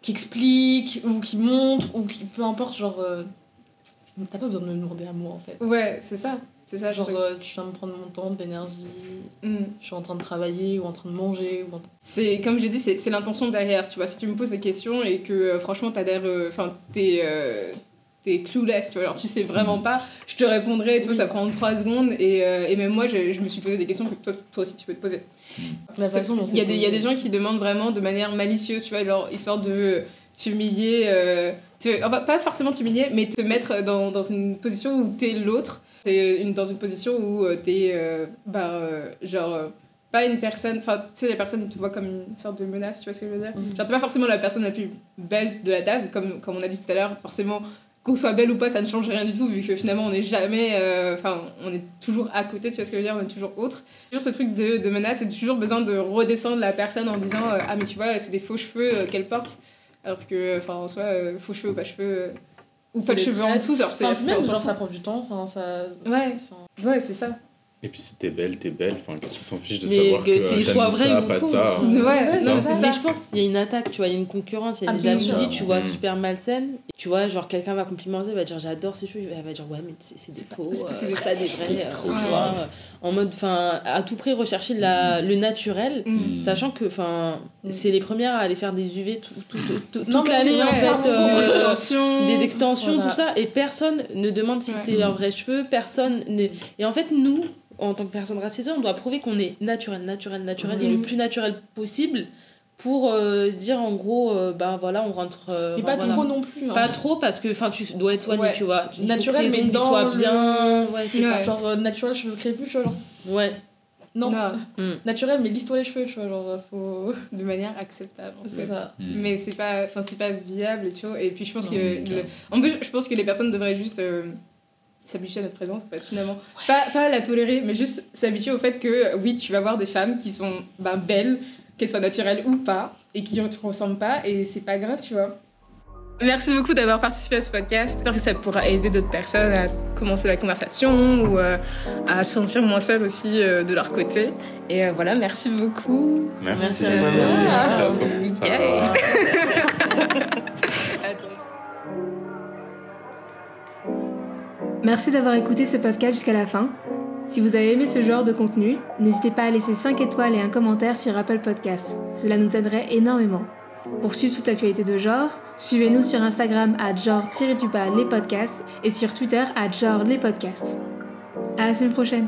Qui expliquent, ou qui montrent, ou qui. peu importe, genre. euh, T'as pas besoin de me demander à moi en fait. Ouais, c'est ça. C'est ça, Genre, je euh, tu viens me prendre mon temps, de l'énergie, Mm. je suis en train de travailler, ou en train de manger, ou en C'est comme j'ai dit, c'est c'est l'intention derrière. Tu vois, si tu me poses des questions et que euh, franchement t'as l'air, euh, enfin t'es euh, t'es clueless, tu vois, alors tu sais vraiment pas, je te répondrai. Tu vois, ça prend 3 secondes et, et même moi, je, je me suis posé des questions que toi, toi aussi tu peux te poser. Il y, des- il y a des gens aussi. qui demandent vraiment de manière malicieuse, tu vois, genre histoire de t'humilier, euh, te- enfin, pas forcément t'humilier, mais te mettre dans, dans une position où t'es l'autre, t'es une, dans une position où euh, t'es, euh, bah, euh, genre, euh, pas une personne, enfin, tu sais, les personnes te voient comme une sorte de menace, tu vois ce que je veux dire? Mhm. Genre, t'es pas forcément la personne la plus belle de la table, comme, comme on a dit tout à l'heure, forcément. Qu'on soit belle ou pas, ça ne change rien du tout, vu que finalement on n'est jamais. euh, Enfin, on est toujours à côté, tu vois ce que je veux dire, on est toujours autre toujours ce truc de, de menace et toujours besoin de redescendre la personne en disant euh, ah mais tu vois c'est des faux cheveux euh, qu'elle porte alors que enfin en soi faux cheveux ou pas cheveux ou pas de cheveux en dessous genre c'est Enfin, c'est- genre, ça prend du temps, enfin, ça. Ouais. c'est- ouais c'est ça Et puis si t'es belle, t'es belle. Enfin, qu'est-ce qu'on s'en fiche de Mais savoir que que, t'as soit vrai ça, ou pas faux, ça. ouais Ouais, ça, Mais je pense qu'il y a une attaque, tu vois, il y a une concurrence, il y a Ah, des jalousies, tu vois, Mm. super malsaines. Et Tu vois, genre quelqu'un va complimenter, va dire j'adore ces cheveux, elle va dire ouais, mais c'est c'est des faux, c'est- euh, c'est des- c'est pas des vrais, euh, trop tu dur. vois. euh, En mode, enfin, à tout prix rechercher la, le naturel, Mm. sachant que, enfin, Mm. c'est les premières à aller faire des UV tout, tout- tout- toute l'année, en fait. euh, des extensions tout ça, et personne ne demande si c'est leurs vrais cheveux, personne ne... Et en fait, nous, en tant que personnes racisées, on doit prouver qu'on est naturel, naturel, naturel, et le plus naturel possible pour euh, dire en gros, euh, ben voilà, on rentre... euh, Et ben pas voilà. trop non plus. hein. Pas trop, parce que enfin tu dois être soigné, Ouais. tu vois. Il faut Naturel, mais dans soient le- bien... Ouais, c'est Ouais. ça. Genre euh, naturel, cheveux crépus, tu vois, genre. Ouais. Non, Non, naturel, mais lisse-toi les cheveux, tu vois, genre, faut. de manière acceptable en C'est fait. ça. Mm. mais c'est pas enfin c'est pas viable tu vois et puis je pense Non, que le- en plus je pense que les personnes devraient juste euh, s'habituer à notre présence en fait finalement pas, pas la tolérer mais juste s'habituer au fait que oui tu vas voir des femmes qui sont ben, belles qu'elles soient naturelles ou pas et qui ne te ressemblent pas et c'est pas grave tu vois Merci beaucoup d'avoir participé à ce podcast. J'espère que ça pourra aider d'autres personnes à commencer la conversation ou euh, à se sentir moins seules aussi euh, de leur côté. Et euh, voilà, merci beaucoup. Merci. Merci à toi. Merci Merci d'avoir écouté ce podcast jusqu'à la fin. Si vous avez aimé ce genre de contenu, n'hésitez pas à laisser 5 étoiles et un commentaire sur Apple Podcasts. Cela nous aiderait énormément. Pour suivre toute l'actualité de genre, suivez-nous sur Instagram à genre-les podcasts et sur Twitter à genre les podcasts. À la semaine prochaine!